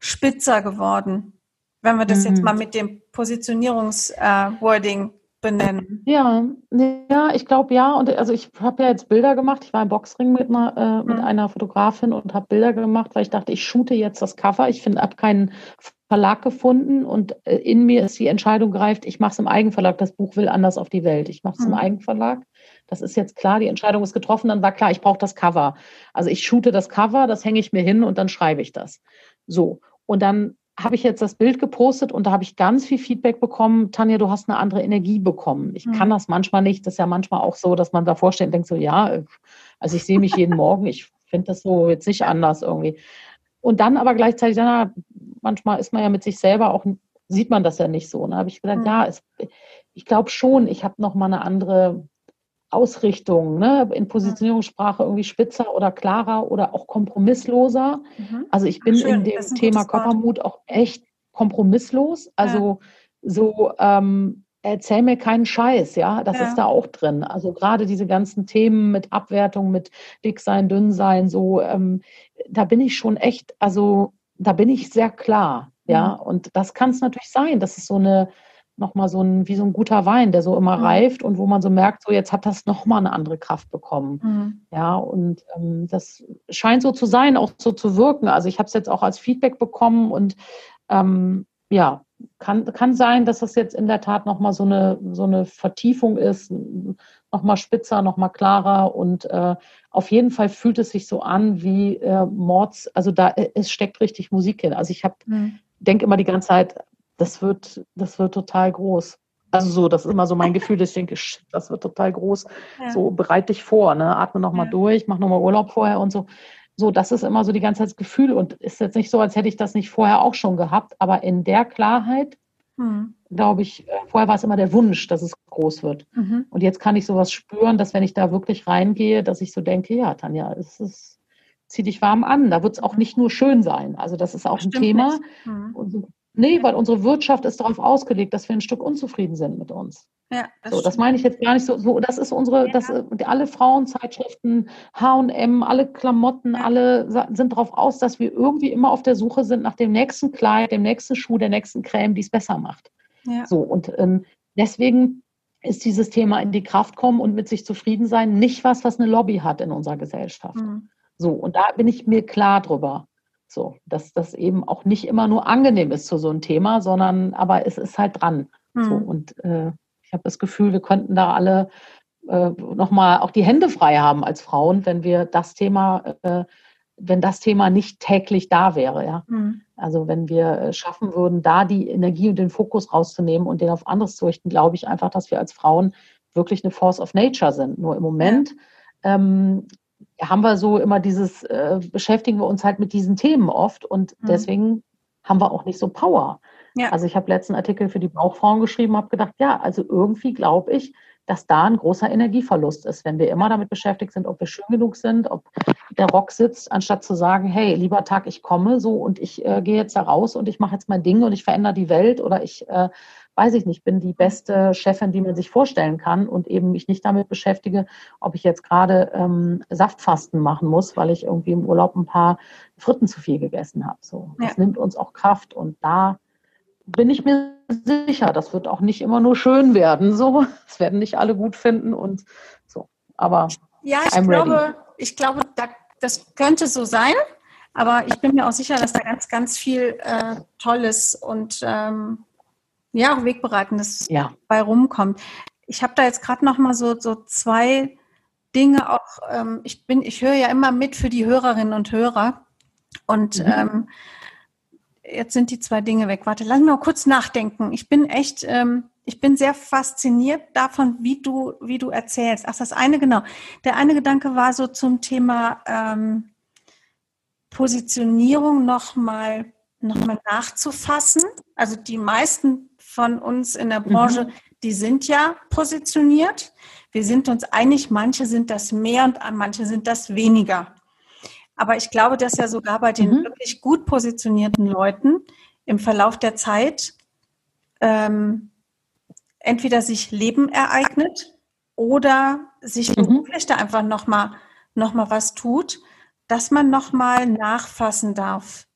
spitzer geworden, wenn wir das mhm. jetzt mal mit dem Positionierungswording äh, benennen. Ja, ja, ich glaube ja. Und also ich habe ja jetzt Bilder gemacht. Ich war im Boxring mit einer, äh, mit mhm. einer Fotografin und habe Bilder gemacht, weil ich dachte, ich shoote jetzt das Cover. Ich finde, habe keinen Verlag gefunden und äh, in mir ist die Entscheidung gereift, ich mache es im Eigenverlag. Das Buch will anders auf die Welt. Ich mache es mhm. im Eigenverlag. Das ist jetzt klar, die Entscheidung ist getroffen. Dann war klar, ich brauche das Cover. Also ich shoote das Cover, das hänge ich mir hin und dann schreibe ich das. So. Und dann habe ich jetzt das Bild gepostet und da habe ich ganz viel Feedback bekommen. Tanja, du hast eine andere Energie bekommen. Ich mhm. kann das manchmal nicht. Das ist ja manchmal auch so, dass man davor steht und denkt so, ja, also ich sehe mich jeden Morgen. Ich finde das so jetzt nicht anders irgendwie. Und dann aber gleichzeitig, ja, manchmal ist man ja mit sich selber auch, sieht man das ja nicht so. Und da habe ich mhm. ja, es, ich glaube schon, ich habe noch mal eine andere Ausrichtung, ne? in Positionierungssprache irgendwie spitzer oder klarer oder auch kompromissloser. Mhm. Also ich bin Schön, in dem Thema Körpermut auch echt kompromisslos. Also ja. so ähm, erzähl mir keinen Scheiß, ja, das ja. ist da auch drin. Also gerade diese ganzen Themen mit Abwertung, mit dick sein, dünn sein, so, ähm, da bin ich schon echt, also da bin ich sehr klar, ja. Mhm. Und das kann es natürlich sein, dass es so eine nochmal so ein, wie so ein guter Wein, der so immer mhm. reift und wo man so merkt, so jetzt hat das nochmal eine andere Kraft bekommen. Mhm. Ja, und ähm, das scheint so zu sein, auch so zu wirken. Also ich habe es jetzt auch als Feedback bekommen und ähm, ja, kann, kann sein, dass das jetzt in der Tat nochmal so eine, so eine Vertiefung ist, nochmal spitzer, nochmal klarer und äh, auf jeden Fall fühlt es sich so an wie äh, Mords, also da es steckt richtig Musik hin. Also ich habe mhm. denke immer die ganze Zeit, das wird, das wird total groß. Also so, das ist immer so mein Gefühl, dass ich denke, das wird total groß. Ja. So bereite dich vor, ne? atme nochmal ja. durch, mach nochmal Urlaub vorher und so. So, das ist immer so die ganze Zeit das Gefühl und ist jetzt nicht so, als hätte ich das nicht vorher auch schon gehabt, aber in der Klarheit, mhm. Glaube ich, äh, vorher war es immer der Wunsch, dass es groß wird. Mhm. Und jetzt kann ich sowas spüren, dass wenn ich da wirklich reingehe, dass ich so denke, ja, Tanja, es ist, zieh dich warm an. Da wird es auch nicht nur schön sein. Also das ist auch das ein Thema. Mhm. Nee, weil unsere Wirtschaft ist darauf ausgelegt, dass wir ein Stück unzufrieden sind mit uns. Ja, das, so, das meine ich jetzt gar nicht so. so das ist unsere, ja. das, alle Frauenzeitschriften, H&M, alle Klamotten, ja. alle sind darauf aus, dass wir irgendwie immer auf der Suche sind nach dem nächsten Kleid, dem nächsten Schuh, der nächsten Creme, die es besser macht. Ja. So und ähm, deswegen ist dieses Thema in die Kraft kommen und mit sich zufrieden sein nicht was, was eine Lobby hat in unserer Gesellschaft. Mhm. So und da bin ich mir klar drüber. So, dass das eben auch nicht immer nur angenehm ist zu so einem Thema, sondern aber es ist halt dran. Mhm. So, und äh, ich habe das Gefühl, wir könnten da alle äh, nochmal auch die Hände frei haben als Frauen, wenn wir das Thema, äh, wenn das Thema nicht täglich da wäre, ja. Mhm. Also wenn wir äh, schaffen würden, da die Energie und den Fokus rauszunehmen und den auf anderes zu richten, glaube ich einfach, dass wir als Frauen wirklich eine Force of Nature sind. Nur im Moment ähm, haben wir so immer dieses, äh, beschäftigen wir uns halt mit diesen Themen oft und mhm. deswegen haben wir auch nicht so Power. Ja. Also ich habe letzten Artikel für die Bauchfrauen geschrieben, habe gedacht, ja, also irgendwie glaube ich, dass da ein großer Energieverlust ist, wenn wir immer damit beschäftigt sind, ob wir schön genug sind, ob der Rock sitzt, anstatt zu sagen, hey, lieber Tag, ich komme so und ich äh, gehe jetzt da raus und ich mache jetzt mein Ding und ich verändere die Welt oder ich äh, weiß ich nicht, bin die beste Chefin, die man sich vorstellen kann und eben mich nicht damit beschäftige, ob ich jetzt gerade ähm, Saftfasten machen muss, weil ich irgendwie im Urlaub ein paar Fritten zu viel gegessen habe. So, das nimmt uns auch Kraft und da bin ich mir sicher, das wird auch nicht immer nur schön werden. So, es werden nicht alle gut finden und so. Aber ja, ich I'm glaube, ready. ich glaube, da, das könnte so sein. Aber ich bin mir auch sicher, dass da ganz, ganz viel äh, Tolles und ähm, ja, auch Wegbereitendes ja. bei rumkommt. Ich habe da jetzt gerade noch mal so, so zwei Dinge auch, ähm, ich bin, ich höre ja immer mit für die Hörerinnen und Hörer. Und mhm. ähm, jetzt sind die zwei Dinge weg. Warte, lass mich mal kurz nachdenken. Ich bin echt, ähm, ich bin sehr fasziniert davon, wie du, wie du erzählst. Ach, das eine genau. Der eine Gedanke war so zum Thema ähm, Positionierung nochmal noch mal nachzufassen. Also die meisten von uns in der Branche, mhm. die sind ja positioniert. Wir sind uns einig, manche sind das mehr und manche sind das weniger. Aber ich glaube, dass ja sogar bei den mhm. wirklich gut positionierten Leuten im Verlauf der Zeit ähm, entweder sich Leben ereignet oder sich mhm. beruflich da einfach nochmal noch mal was tut, dass man nochmal nachfassen darf.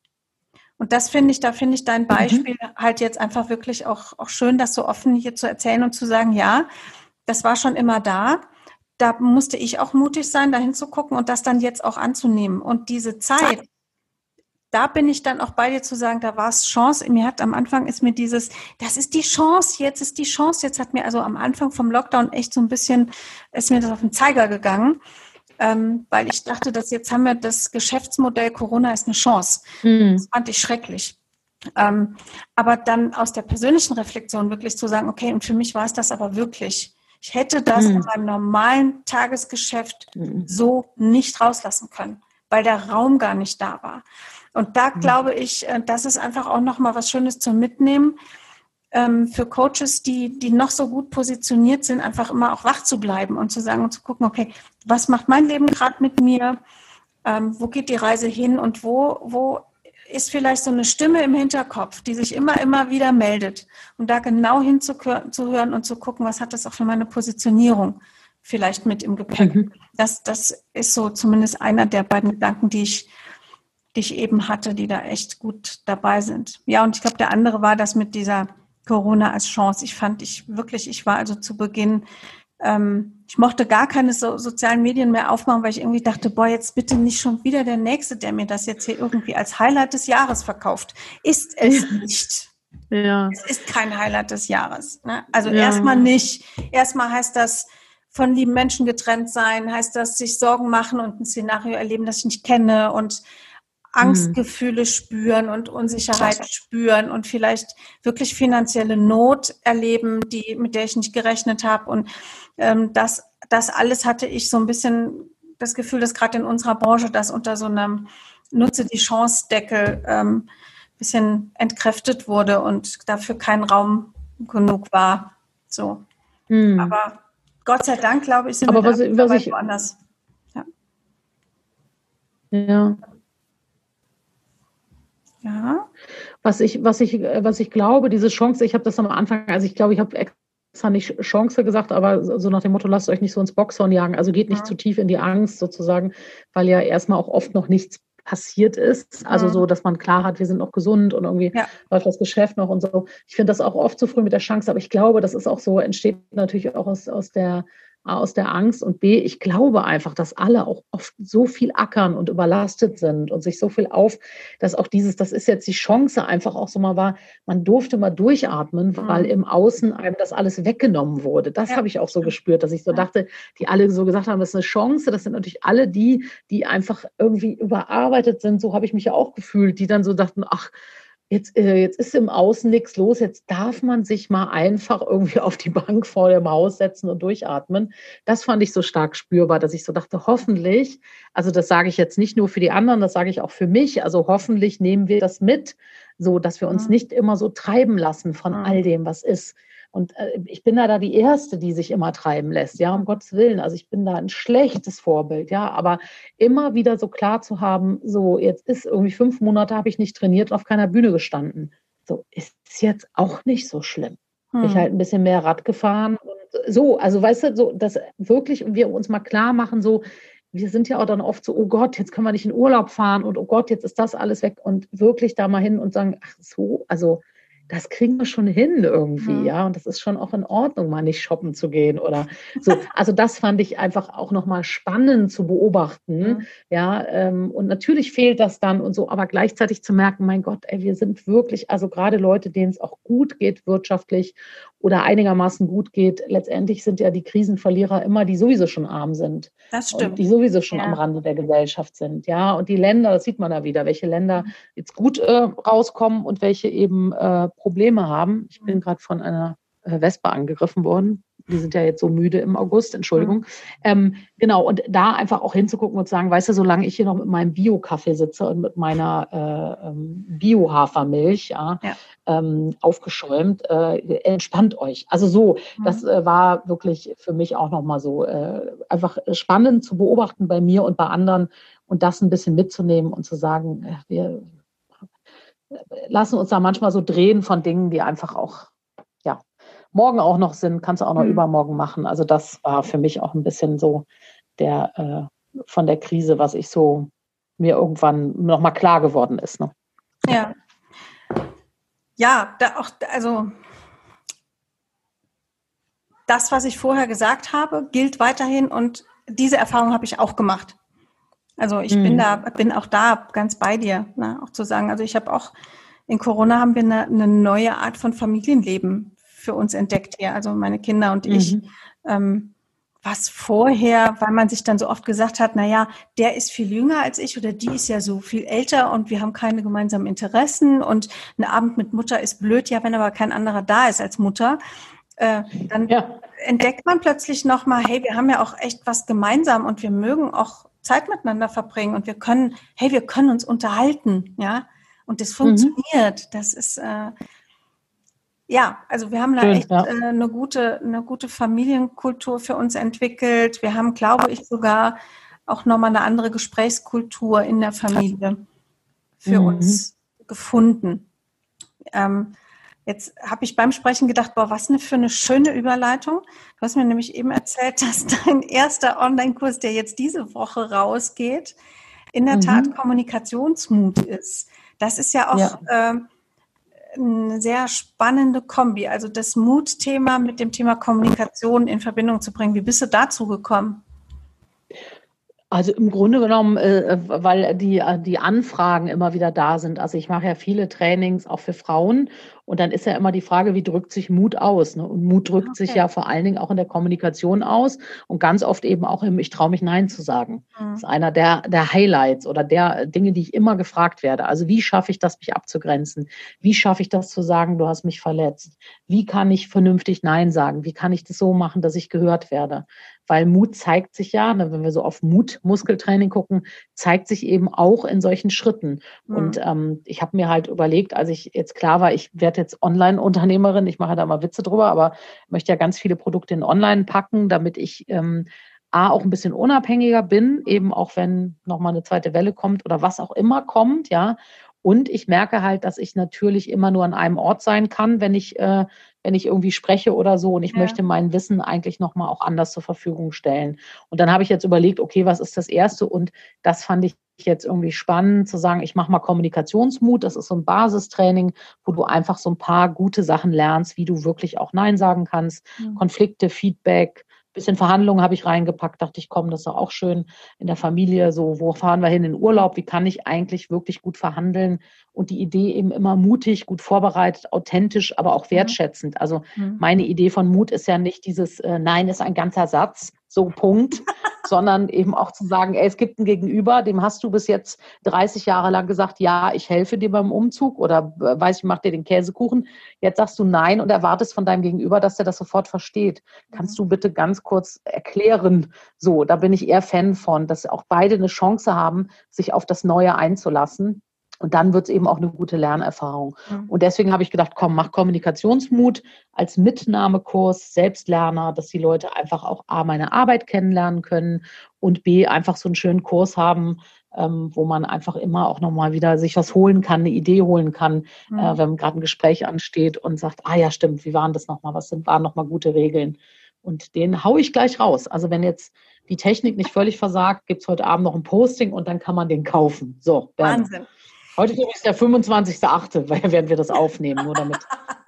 Und das finde ich, da finde ich dein mhm. Beispiel mhm. halt jetzt einfach wirklich auch, auch schön, das so offen hier zu erzählen und zu sagen, ja, das war schon immer da. Da musste ich auch mutig sein, da hinzugucken und das dann jetzt auch anzunehmen. Und diese Zeit, da bin ich dann auch bei dir zu sagen, da war es Chance. Mir hat am Anfang ist mir dieses, das ist die Chance, jetzt ist die Chance. Jetzt hat mir also am Anfang vom Lockdown echt so ein bisschen, ist mir das auf den Zeiger gegangen ähm, weil ich dachte, dass jetzt haben wir das Geschäftsmodell Corona ist eine Chance. Mhm. Das fand ich schrecklich. Ähm, aber dann aus der persönlichen Reflexion wirklich zu sagen, okay, und für mich war es das aber wirklich. Ich hätte das mhm. in meinem normalen Tagesgeschäft mhm. so nicht rauslassen können, weil der Raum gar nicht da war. Und da mhm. glaube ich, äh, das ist einfach auch nochmal was Schönes zum Mitnehmen. ähm, für Coaches, die, die noch so gut positioniert sind, einfach immer auch wach zu bleiben und zu sagen und zu gucken, okay, was macht mein Leben gerade mit mir? Ähm, wo geht die Reise hin und wo, wo ist vielleicht so eine Stimme im Hinterkopf, die sich immer, immer wieder meldet. Und da genau hinzuhören und zu gucken, was hat das auch für meine Positionierung vielleicht mit im Gepäck. Mhm. Das, das ist so zumindest einer der beiden Gedanken, die ich, die ich eben hatte, die da echt gut dabei sind. Ja, und ich glaube, der andere war das mit dieser Corona als Chance. Ich fand ich wirklich, ich war also zu Beginn ähm, ich mochte gar keine so, sozialen Medien mehr aufmachen, weil ich irgendwie dachte, boah, jetzt bitte nicht schon wieder der Nächste, der mir das jetzt hier irgendwie als Highlight des Jahres verkauft. Ist es nicht. Ja. Es ist kein Highlight des Jahres. Ne? Also ja. erstmal nicht. Erstmal heißt das, von lieben Menschen getrennt sein, heißt das, sich Sorgen machen und ein Szenario erleben, das ich nicht kenne und Angstgefühle mhm. spüren und Unsicherheit spüren und vielleicht wirklich finanzielle Not erleben, die, mit der ich nicht gerechnet habe. Und ähm, das, das alles hatte ich so ein bisschen das Gefühl, dass gerade in unserer Branche das unter so einem Nutze die Chance-Deckel ähm, bisschen entkräftet wurde und dafür kein Raum genug war. So. Mhm. Aber Gott sei Dank, glaube ich, sind Aber wir was, was ich, woanders. Ja. ja. Ja. Was ich, was ich, was ich glaube, diese Chance, ich habe das am Anfang, also ich glaube, ich habe extra nicht Chance gesagt, aber so nach dem Motto, lasst euch nicht so ins Boxhorn jagen. Also geht nicht ja. zu tief in die Angst sozusagen, weil ja erstmal auch oft noch nichts passiert ist. Also ja. so, dass man klar hat, wir sind noch gesund und irgendwie ja. läuft das Geschäft noch und so. Ich finde das auch oft zu früh mit der Chance, aber ich glaube, das ist auch so, entsteht natürlich auch aus, aus der aus der Angst und B, ich glaube einfach, dass alle auch oft so viel ackern und überlastet sind und sich so viel auf, dass auch dieses, das ist jetzt die Chance einfach auch so mal war, man durfte mal durchatmen, weil mhm. im Außen einem das alles weggenommen wurde. Das ja. habe ich auch so gespürt, dass ich so dachte, die alle so gesagt haben, das ist eine Chance, das sind natürlich alle die, die einfach irgendwie überarbeitet sind, so habe ich mich ja auch gefühlt, die dann so dachten, ach, jetzt, äh, jetzt ist im Außen nichts los, jetzt darf man sich mal einfach irgendwie auf die Bank vor dem Haus setzen und durchatmen. Das fand ich so stark spürbar, dass ich so dachte, hoffentlich, also das sage ich jetzt nicht nur für die anderen, das sage ich auch für mich, also hoffentlich nehmen wir das mit, so dass wir uns mhm. nicht immer so treiben lassen von mhm. all dem, was ist. Und äh, ich bin da, da die Erste, die sich immer treiben lässt, ja, um Gottes Willen. Also ich bin da ein schlechtes Vorbild, ja, aber immer wieder so klar zu haben, so jetzt ist irgendwie fünf Monate habe ich nicht trainiert und auf keiner Bühne gestanden. So ist jetzt auch nicht so schlimm. Hm. Ich halt ein bisschen mehr Rad gefahren und so, also weißt du, so, dass wirklich wir uns mal klar machen, so, wir sind ja auch dann oft so, oh Gott, jetzt können wir nicht in Urlaub fahren und oh Gott, jetzt ist das alles weg und wirklich da mal hin und sagen, ach so, also das kriegen wir schon hin irgendwie, mhm. ja. Und das ist schon auch in Ordnung, mal nicht shoppen zu gehen oder so. Also das fand ich einfach auch nochmal spannend zu beobachten, mhm. ja. Ähm, und natürlich fehlt das dann und so, aber gleichzeitig zu merken, mein Gott, ey, wir sind wirklich, also gerade Leute, denen es auch gut geht wirtschaftlich oder einigermaßen gut geht, letztendlich sind ja die Krisenverlierer immer, die sowieso schon arm sind. Das stimmt. Und die sowieso schon ja. am Rande der Gesellschaft sind, ja. Und die Länder, das sieht man da wieder, welche Länder jetzt gut äh, rauskommen und welche eben äh, Probleme haben. Ich bin mhm. gerade von einer äh, Wespe angegriffen worden. Die sind ja jetzt so müde im August, Entschuldigung. Mhm. Ähm, genau, und da einfach auch hinzugucken und zu sagen, weißt du, solange ich hier noch mit meinem Bio-Kaffee sitze und mit meiner äh, ähm, Bio-Hafermilch ja, ja. Ähm, aufgeschäumt, äh, entspannt euch. Also so, mhm. das äh, war wirklich für mich auch nochmal so äh, einfach spannend zu beobachten bei mir und bei anderen und das ein bisschen mitzunehmen und zu sagen, äh, wir lassen uns da manchmal so drehen von Dingen, die einfach auch ja, morgen auch noch sind, kannst du auch noch mhm. übermorgen machen. Also das war für mich auch ein bisschen so der äh, von der Krise, was ich so mir irgendwann nochmal klar geworden ist. Ne? Ja. Ja, da auch, also das, was ich vorher gesagt habe, gilt weiterhin und diese Erfahrung habe ich auch gemacht. Also ich mhm. bin da, bin auch da ganz bei dir, ne? auch zu sagen, also ich habe auch in Corona haben wir eine, eine, neue Art von Familienleben für uns entdeckt hier, also meine Kinder und ich. Mhm. Ähm, was vorher, weil man sich dann so oft gesagt hat, na ja, der ist viel jünger als ich oder die ist ja so viel älter und wir haben keine gemeinsamen Interessen und ein Abend mit Mutter ist blöd, ja, wenn aber kein anderer da ist als Mutter, äh, dann ja. entdeckt man plötzlich nochmal, hey, wir haben ja auch echt was gemeinsam und wir mögen auch Zeit miteinander verbringen und wir können, hey, wir können uns unterhalten, ja, und das funktioniert. Mhm. Das ist, äh, Ja, also wir haben da Schön, echt ja. äh, eine, gute, eine gute Familienkultur für uns entwickelt. Wir haben, glaube ich, sogar auch nochmal eine andere Gesprächskultur in der Familie für mhm. uns gefunden. Ähm, jetzt habe ich beim Sprechen gedacht, boah, was eine für eine schöne Überleitung. Du hast mir nämlich eben erzählt, dass dein erster Online-Kurs, der jetzt diese Woche rausgeht, in der mhm. Tat Kommunikationsmut ist. Das ist ja auch ja. Äh, eine sehr spannende Kombi, also das Mutthema mit dem Thema Kommunikation in Verbindung zu bringen. Wie bist du dazu gekommen? Also im Grunde genommen, äh, weil die, die Anfragen immer wieder da sind. Also ich mache ja viele Trainings auch für Frauen und dann ist ja immer die Frage, wie drückt sich Mut aus? Ne? Und Mut drückt okay. sich ja vor allen Dingen auch in der Kommunikation aus und ganz oft eben auch im Ich traue mich Nein zu sagen. Mhm. Das ist einer der, der Highlights oder der Dinge, die ich immer gefragt werde. Also wie schaffe ich das, mich abzugrenzen? Wie schaffe ich das zu sagen, du hast mich verletzt? Wie kann ich vernünftig Nein sagen? Wie kann ich das so machen, dass ich gehört werde? Weil Mut zeigt sich ja, ne, wenn wir so auf Mut-Muskeltraining gucken, zeigt sich eben auch in solchen Schritten. Mhm. Und ähm, ich habe mir halt überlegt, als ich jetzt klar war, ich werde jetzt Online-Unternehmerin, ich mache da mal Witze drüber, aber möchte ja ganz viele Produkte in Online packen, damit ich ähm, A, auch ein bisschen unabhängiger bin, eben auch wenn nochmal eine zweite Welle kommt oder was auch immer kommt, ja. Und ich merke halt, dass ich natürlich immer nur an einem Ort sein kann, wenn ich, äh, wenn ich irgendwie spreche oder so. Und ich ja. möchte mein Wissen eigentlich nochmal auch anders zur Verfügung stellen. Und dann habe ich jetzt überlegt, okay, was ist das Erste? Und das fand ich jetzt irgendwie spannend zu sagen, ich mache mal Kommunikationsmut. Das ist so ein Basistraining, wo du einfach so ein paar gute Sachen lernst, wie du wirklich auch Nein sagen kannst, mhm. Konflikte, Feedback, bisschen Verhandlungen habe ich reingepackt, dachte ich, komm, das ist doch auch schön in der Familie, so, wo fahren wir hin in Urlaub, wie kann ich eigentlich wirklich gut verhandeln und die Idee eben immer mutig, gut vorbereitet, authentisch, aber auch mhm. wertschätzend. Also mhm. meine Idee von Mut ist ja nicht dieses äh, Nein ist ein ganzer Satz, so Punkt, sondern eben auch zu sagen, ey, es gibt ein Gegenüber, dem hast du bis jetzt 30 Jahre lang gesagt, ja, ich helfe dir beim Umzug oder äh, weiß ich, mach dir den Käsekuchen. Jetzt sagst du nein und erwartest von deinem Gegenüber, dass er das sofort versteht. Kannst du bitte ganz kurz erklären? So, da bin ich eher Fan von, dass auch beide eine Chance haben, sich auf das Neue einzulassen. Und dann wird es eben auch eine gute Lernerfahrung. Mhm. Und deswegen habe ich gedacht, komm, mach Kommunikationsmut als Mitnahmekurs, Selbstlerner, dass die Leute einfach auch A, meine Arbeit kennenlernen können und B, einfach so einen schönen Kurs haben, ähm, wo man einfach immer auch nochmal wieder sich was holen kann, eine Idee holen kann, mhm. äh, wenn gerade ein Gespräch ansteht und sagt, ah ja, stimmt, wie waren das nochmal, was sind, waren nochmal gute Regeln? Und den haue ich gleich raus. Also wenn jetzt die Technik nicht völlig versagt, gibt es heute Abend noch ein Posting und dann kann man den kaufen. So, Wahnsinn. Heute ist der 25.8., weil werden wir das aufnehmen, nur damit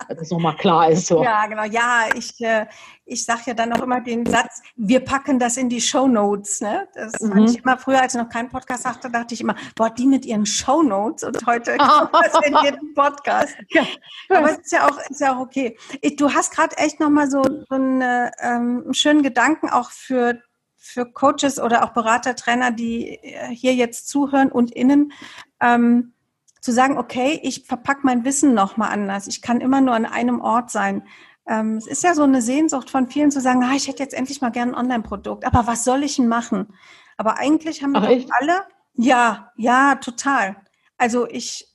das nochmal klar ist. So. Ja, genau. Ja, ich, äh, ich sage ja dann auch immer den Satz, wir packen das in die Show Notes. Ne? Das mhm. fand ich immer früher, als ich noch keinen Podcast hatte, dachte ich immer, boah, die mit ihren Show Notes und heute kommt das in jedem Podcast. Ja. Aber es ist ja auch, ist ja auch okay. Ich, du hast gerade echt nochmal so, so eine, ähm, einen schönen Gedanken auch für für Coaches oder auch Berater, Trainer, die äh, hier jetzt zuhören und innen. Ähm, zu sagen, okay, ich verpacke mein Wissen nochmal anders. Ich kann immer nur an einem Ort sein. Ähm, es ist ja so eine Sehnsucht von vielen zu sagen, ah, ich hätte jetzt endlich mal gern ein Online-Produkt, aber was soll ich denn machen? Aber eigentlich haben wir doch alle, ja, ja, total. Also ich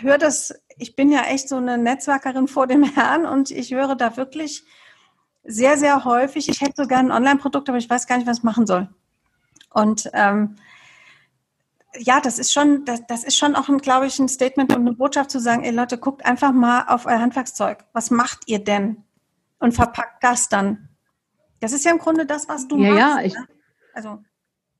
höre das, ich bin ja echt so eine Netzwerkerin vor dem Herrn und ich höre da wirklich sehr, sehr häufig, ich hätte sogar ein Online-Produkt, aber ich weiß gar nicht, was ich machen soll. Und ähm, ja, das ist schon, das, das ist schon auch, ein, glaube ich, ein Statement und eine Botschaft zu sagen, ey Leute, guckt einfach mal auf euer Handwerkszeug. Was macht ihr denn? Und verpackt das dann. Das ist ja im Grunde das, was du ja, machst. Ja, ich, ne? also.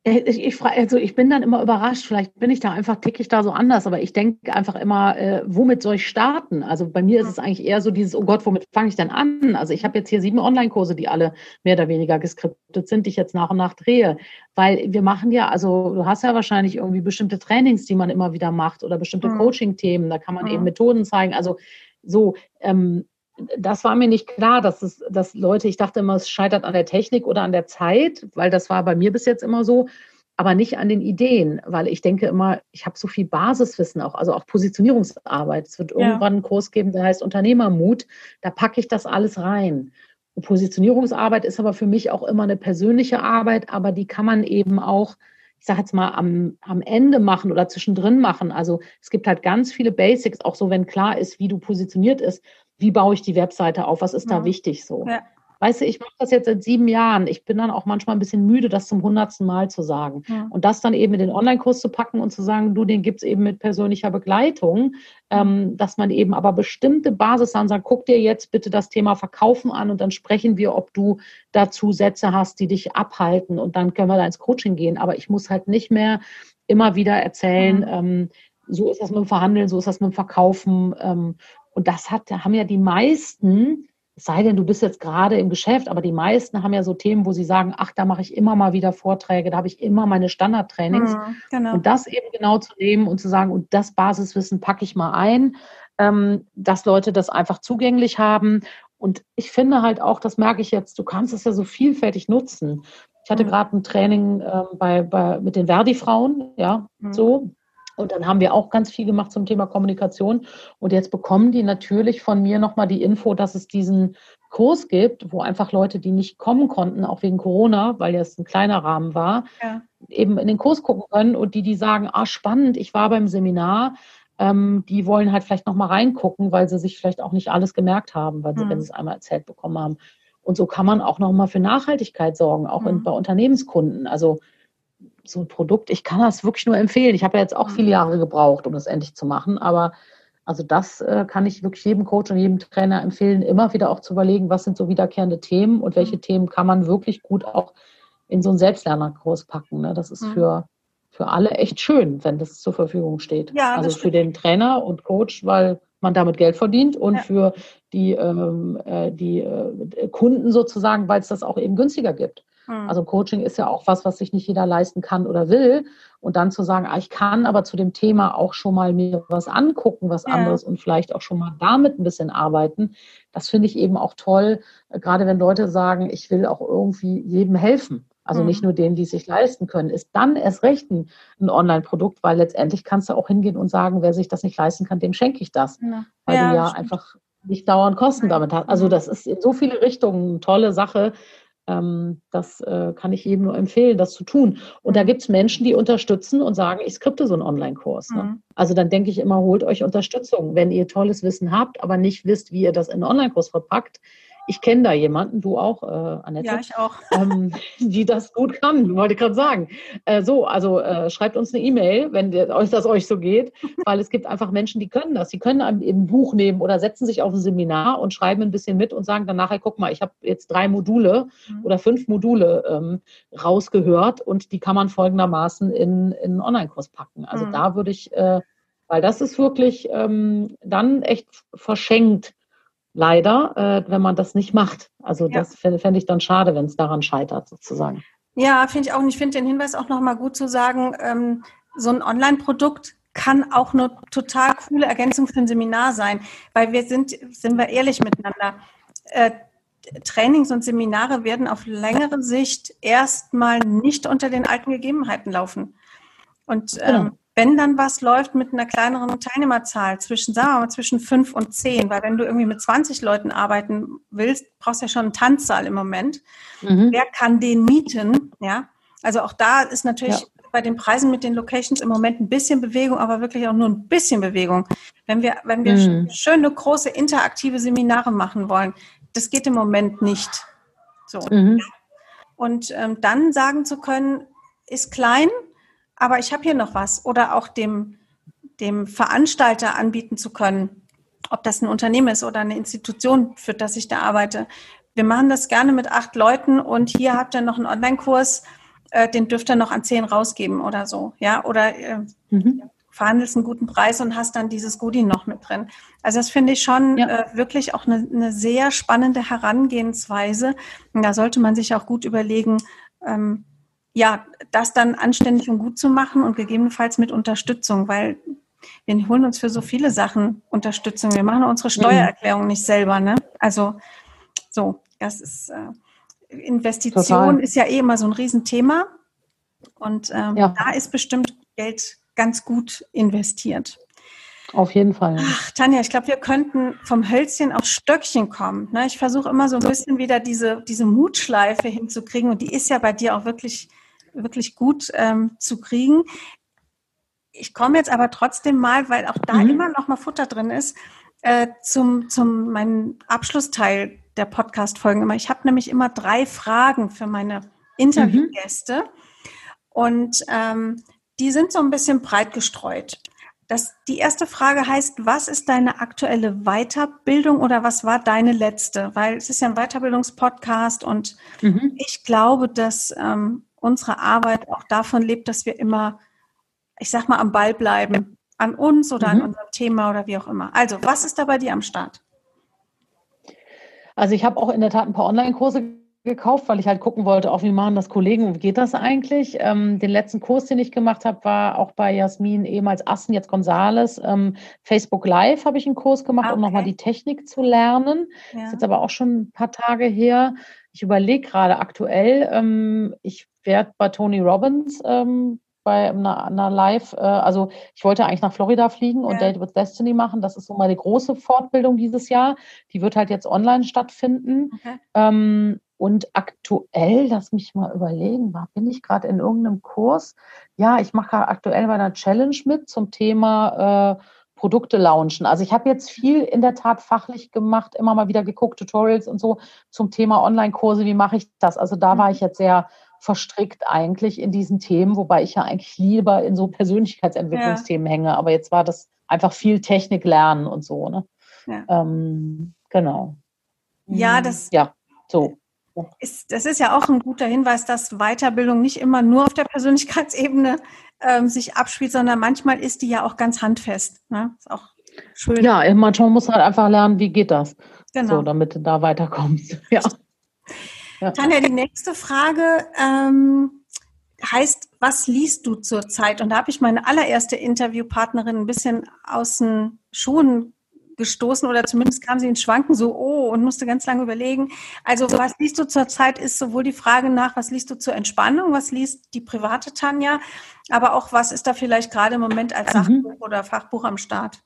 Ich, ich, also ich bin dann immer überrascht, vielleicht bin ich da einfach, ticke ich da so anders, aber ich denke einfach immer, äh, womit soll ich starten? Also bei mir ist es eigentlich eher so dieses, oh Gott, womit fange ich denn an? Also ich habe jetzt hier sieben Online-Kurse, die alle mehr oder weniger geskriptet sind, die ich jetzt nach und nach drehe. Weil wir machen ja, also du hast ja wahrscheinlich irgendwie bestimmte Trainings, die man immer wieder macht oder bestimmte mhm. Coaching-Themen, da kann man mhm. eben Methoden zeigen. Also so, ähm, das war mir nicht klar, dass es, dass Leute, ich dachte immer, es scheitert an der Technik oder an der Zeit, weil das war bei mir bis jetzt immer so, aber nicht an den Ideen, weil ich denke immer, ich habe so viel Basiswissen auch, also auch Positionierungsarbeit. Es wird irgendwann ja. einen Kurs geben, der heißt Unternehmermut. Da packe ich das alles rein. Und Positionierungsarbeit ist aber für mich auch immer eine persönliche Arbeit, aber die kann man eben auch ich sage jetzt mal, am, am Ende machen oder zwischendrin machen. Also es gibt halt ganz viele Basics, auch so wenn klar ist, wie du positioniert ist, wie baue ich die Webseite auf, was ist da wichtig so. Ja. Weißt du, ich mache das jetzt seit sieben Jahren. Ich bin dann auch manchmal ein bisschen müde, das zum hundertsten Mal zu sagen. Ja. Und das dann eben in den Online-Kurs zu packen und zu sagen, du, den gibt es eben mit persönlicher Begleitung, ähm, dass man eben aber bestimmte Basis dann sagt, guck dir jetzt bitte das Thema Verkaufen an und dann sprechen wir, ob du dazu Sätze hast, die dich abhalten und dann können wir da ins Coaching gehen. Aber ich muss halt nicht mehr immer wieder erzählen, mhm. ähm, so ist das mit dem Verhandeln, so ist das mit dem Verkaufen. Ähm, und das hat, haben ja die meisten es sei denn, du bist jetzt gerade im Geschäft, aber die meisten haben ja so Themen, wo sie sagen, ach, da mache ich immer mal wieder Vorträge, da habe ich immer meine Standardtrainings. Mhm, genau. Und das eben genau zu nehmen und zu sagen, und das Basiswissen packe ich mal ein, ähm, dass Leute das einfach zugänglich haben. Und ich finde halt auch, das merke ich jetzt, du kannst es ja so vielfältig nutzen. Ich hatte mhm. gerade ein Training äh, bei, bei, mit den Verdi-Frauen, ja, mhm. so. Und dann haben wir auch ganz viel gemacht zum Thema Kommunikation. Und jetzt bekommen die natürlich von mir nochmal die Info, dass es diesen Kurs gibt, wo einfach Leute, die nicht kommen konnten, auch wegen Corona, weil ja es ein kleiner Rahmen war, ja. eben in den Kurs gucken können und die, die sagen, ah, spannend, ich war beim Seminar, ähm, die wollen halt vielleicht nochmal reingucken, weil sie sich vielleicht auch nicht alles gemerkt haben, weil sie, mhm. wenn sie es einmal erzählt bekommen haben. Und so kann man auch nochmal für Nachhaltigkeit sorgen, auch mhm. in, bei Unternehmenskunden. Also so ein Produkt, ich kann das wirklich nur empfehlen. Ich habe ja jetzt auch viele mhm. Jahre gebraucht, um das endlich zu machen, aber also das äh, kann ich wirklich jedem Coach und jedem Trainer empfehlen, immer wieder auch zu überlegen, was sind so wiederkehrende Themen und welche mhm. Themen kann man wirklich gut auch in so einen Selbstlernerkurs packen. Ne? Das ist mhm. für, für alle echt schön, wenn das zur Verfügung steht. Ja, also für den Trainer und Coach, weil man damit Geld verdient und ja. für die, ähm, äh, die äh, Kunden sozusagen, weil es das auch eben günstiger gibt. Mhm. Also Coaching ist ja auch was, was sich nicht jeder leisten kann oder will. Und dann zu sagen, ah, ich kann aber zu dem Thema auch schon mal mir was angucken, was ja. anderes und vielleicht auch schon mal damit ein bisschen arbeiten. Das finde ich eben auch toll, gerade wenn Leute sagen, ich will auch irgendwie jedem helfen. Also nicht mhm. nur denen, die es sich leisten können, ist dann erst recht ein, ein Online-Produkt, weil letztendlich kannst du auch hingehen und sagen, wer sich das nicht leisten kann, dem schenke ich das. Ja. Weil ja, du ja einfach nicht dauernd Kosten damit hast. Also das ist in so viele Richtungen eine tolle Sache, das äh, kann ich jedem nur empfehlen, das zu tun. Und da gibt es Menschen, die unterstützen und sagen, ich skripte so einen Online-Kurs. Ne? Mhm. Also dann denke ich immer, holt euch Unterstützung. Wenn ihr tolles Wissen habt, aber nicht wisst, wie ihr das in einen Online-Kurs verpackt, ich kenne da jemanden, du auch, äh, Annette. Ja, ich auch. Ähm, die das gut kann, wollte ich gerade sagen. Äh, so, also äh, schreibt uns eine E-Mail, wenn euch das euch so geht, weil es gibt einfach Menschen, die können das. Die können ein Buch nehmen oder setzen sich auf ein Seminar und schreiben ein bisschen mit und sagen dann nachher, guck mal, ich habe jetzt drei Module mhm. oder fünf Module ähm, rausgehört und die kann man folgendermaßen in, in einen Online-Kurs packen. Also mhm. da würde ich, äh, weil das ist wirklich ähm, dann echt verschenkt, leider, äh, wenn man das nicht macht. Also ja. das fände fänd ich dann schade, wenn es daran scheitert, sozusagen. Ja, finde ich auch. Und ich finde den Hinweis auch nochmal gut zu sagen, ähm, so ein Online-Produkt kann auch eine total coole Ergänzung für ein Seminar sein, weil wir sind, sind wir ehrlich miteinander. Äh, Trainings und Seminare werden auf längere Sicht erstmal nicht unter den alten Gegebenheiten laufen. Und ähm, genau wenn dann was läuft mit einer kleineren Teilnehmerzahl zwischen, sagen wir mal, zwischen fünf und zehn, weil wenn du irgendwie mit 20 Leuten arbeiten willst, brauchst du ja schon einen Tanzsaal im Moment. Mhm. Wer kann den mieten? Ja, also auch da ist natürlich ja. bei den Preisen mit den Locations im Moment ein bisschen Bewegung, aber wirklich auch nur ein bisschen Bewegung. Wenn wir, wenn wir mhm. schöne, große, interaktive Seminare machen wollen, das geht im Moment nicht. So. Mhm. Und ähm, dann sagen zu können, ist klein, aber ich habe hier noch was oder auch dem, dem Veranstalter anbieten zu können, ob das ein Unternehmen ist oder eine Institution, für das ich da arbeite. Wir machen das gerne mit acht Leuten und hier habt ihr noch einen Online-Kurs, äh, den dürft ihr noch an zehn rausgeben oder so, ja, oder äh, mhm. verhandelst einen guten Preis und hast dann dieses Goodie noch mit drin. Also das finde ich schon ja. äh, wirklich auch eine, eine, sehr spannende Herangehensweise. Und da sollte man sich auch gut überlegen, ähm, ja, das dann anständig und gut zu machen und gegebenenfalls mit Unterstützung, weil wir holen uns für so viele Sachen Unterstützung. Wir machen unsere Steuererklärung nicht selber, ne? Also so, das ist äh, Investition Total. ist ja eh immer so ein Riesenthema. Und ähm, ja. da ist bestimmt Geld ganz gut investiert. Auf jeden Fall. Ach, Tanja, ich glaube, wir könnten vom Hölzchen aufs Stöckchen kommen. Ne? Ich versuche immer so ein bisschen wieder diese, diese Mutschleife hinzukriegen und die ist ja bei dir auch wirklich wirklich gut ähm, zu kriegen. Ich komme jetzt aber trotzdem mal, weil auch da mhm. immer noch mal Futter drin ist, äh, zum, zum meinen Abschlussteil der Podcast-Folgen immer. Ich habe nämlich immer drei Fragen für meine Interviewgäste. Mhm. Und ähm, die sind so ein bisschen breit gestreut. Das, die erste Frage heißt, was ist deine aktuelle Weiterbildung oder was war deine letzte? Weil es ist ja ein Weiterbildungspodcast und mhm. ich glaube, dass ähm, unsere Arbeit auch davon lebt, dass wir immer, ich sag mal, am Ball bleiben. An uns oder mhm. an unserem Thema oder wie auch immer. Also, was ist da bei dir am Start? Also ich habe auch in der Tat ein paar Online-Kurse gekauft, weil ich halt gucken wollte, auch wie machen das Kollegen, wie geht das eigentlich? Ähm, den letzten Kurs, den ich gemacht habe, war auch bei Jasmin, ehemals Assen, jetzt Gonzales. Ähm, Facebook Live habe ich einen Kurs gemacht, okay. um nochmal die Technik zu lernen. Ja. Ist jetzt aber auch schon ein paar Tage her. Ich überlege gerade aktuell, ähm, ich werde bei Tony Robbins ähm, bei einer, einer Live, äh, also ich wollte eigentlich nach Florida fliegen und ja. Date with Destiny machen. Das ist so meine große Fortbildung dieses Jahr. Die wird halt jetzt online stattfinden. Okay. Ähm, und aktuell, lass mich mal überlegen, war, bin ich gerade in irgendeinem Kurs? Ja, ich mache aktuell bei einer Challenge mit zum Thema äh, Produkte launchen. Also ich habe jetzt viel in der Tat fachlich gemacht, immer mal wieder geguckt, Tutorials und so zum Thema Online-Kurse, wie mache ich das? Also da war mhm. ich jetzt sehr verstrickt eigentlich in diesen Themen, wobei ich ja eigentlich lieber in so Persönlichkeitsentwicklungsthemen ja. hänge. Aber jetzt war das einfach viel Technik lernen und so. Ne? Ja. Ähm, genau. Ja, das. Ja, so. Ist, das ist ja auch ein guter Hinweis, dass Weiterbildung nicht immer nur auf der Persönlichkeitsebene ähm, sich abspielt, sondern manchmal ist die ja auch ganz handfest. Ne? Ist auch schön. Ja, manchmal muss halt einfach lernen, wie geht das, genau. so, damit du da weiterkommst. Ja. ja. Tanja, die nächste Frage ähm, heißt, was liest du zurzeit? Und da habe ich meine allererste Interviewpartnerin ein bisschen aus den Schuhen gestoßen oder zumindest kam sie ins Schwanken so, oh, und musste ganz lange überlegen. Also was liest du zurzeit ist sowohl die Frage nach, was liest du zur Entspannung, was liest die private Tanja, aber auch was ist da vielleicht gerade im Moment als mhm. Sachbuch mhm. oder Fachbuch am Start?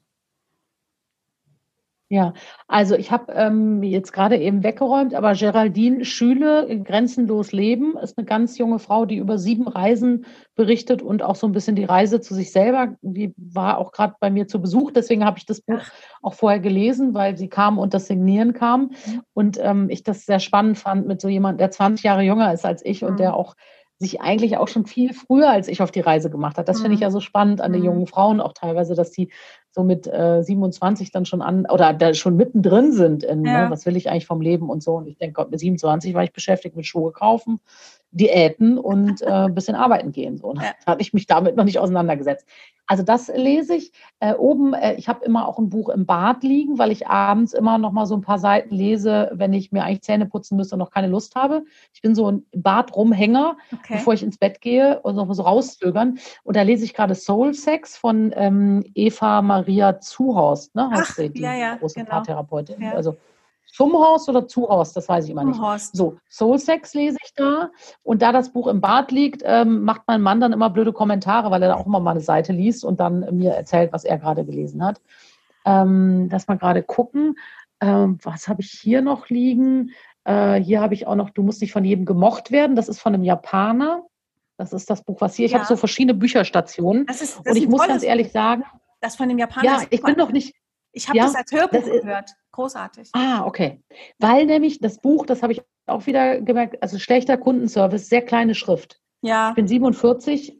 Ja, also ich habe ähm, jetzt gerade eben weggeräumt, aber Geraldine Schüle, Grenzenlos Leben, ist eine ganz junge Frau, die über sieben Reisen berichtet und auch so ein bisschen die Reise zu sich selber. Die war auch gerade bei mir zu Besuch, deswegen habe ich das Buch auch vorher gelesen, weil sie kam und das Signieren kam. Mhm. Und ähm, ich das sehr spannend fand mit so jemand, der 20 Jahre jünger ist als ich und der mhm. auch sich eigentlich auch schon viel früher als ich auf die Reise gemacht hat. Das finde ich ja so spannend an den jungen Frauen auch teilweise, dass die so mit äh, 27 dann schon an oder da schon mittendrin sind in, ne, ja. ne, was will ich eigentlich vom Leben und so. Und ich denke, mit 27 war ich beschäftigt mit Schuhe kaufen, Diäten und äh, ein bisschen arbeiten gehen. So. Ne? Ja. Da hatte ich mich damit noch nicht auseinandergesetzt. Also das lese ich. Äh, oben, äh, ich habe immer auch ein Buch im Bad liegen, weil ich abends immer noch mal so ein paar Seiten lese, wenn ich mir eigentlich Zähne putzen müsste und noch keine Lust habe. Ich bin so ein Bad-Rumhänger, okay. bevor ich ins Bett gehe und noch so rauszögern. Und da lese ich gerade Soul Sex von ähm, Eva Maria Zuhorst, ne? Heißt Ach, sie, die ja, ja, große genau. Paartherapeutin. Ja. Also zum Haus oder zu Haus, das weiß ich immer nicht. Horst. So, Soul Sex lese ich da. Und da das Buch im Bad liegt, ähm, macht mein Mann dann immer blöde Kommentare, weil er da auch immer mal eine Seite liest und dann mir erzählt, was er gerade gelesen hat. Ähm, lass mal gerade gucken. Ähm, was habe ich hier noch liegen? Äh, hier habe ich auch noch, du musst nicht von jedem gemocht werden. Das ist von einem Japaner. Das ist das Buch, was hier. Ich ja. habe so verschiedene Bücherstationen. Das ist, das und ich muss ganz ehrlich sagen. Das von dem Japaner. Ja, ich bin noch nicht. Ich habe ja, das als Hörbuch das gehört. Großartig. Ah, okay. Weil nämlich das Buch, das habe ich auch wieder gemerkt, also schlechter Kundenservice, sehr kleine Schrift. Ja. Ich bin 47.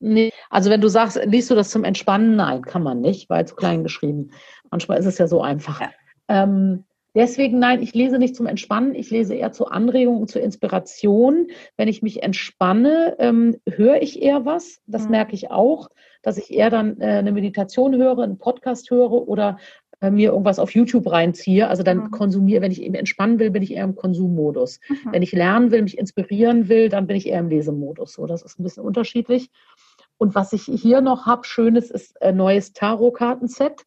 Nee. Also wenn du sagst, liest du das zum Entspannen? Nein, kann man nicht, weil zu klein geschrieben. Manchmal ist es ja so einfach. Ja. Ähm, deswegen nein, ich lese nicht zum Entspannen, ich lese eher zur Anregung und zur Inspiration. Wenn ich mich entspanne, ähm, höre ich eher was. Das mhm. merke ich auch, dass ich eher dann äh, eine Meditation höre, einen Podcast höre oder äh, mir irgendwas auf YouTube reinziehe. Also dann mhm. konsumiere, wenn ich eben entspannen will, bin ich eher im Konsummodus. Mhm. Wenn ich lernen will, mich inspirieren will, dann bin ich eher im Lesemodus. So, das ist ein bisschen unterschiedlich. Und was ich hier noch habe, schönes, ist ein neues Tarotkartenset.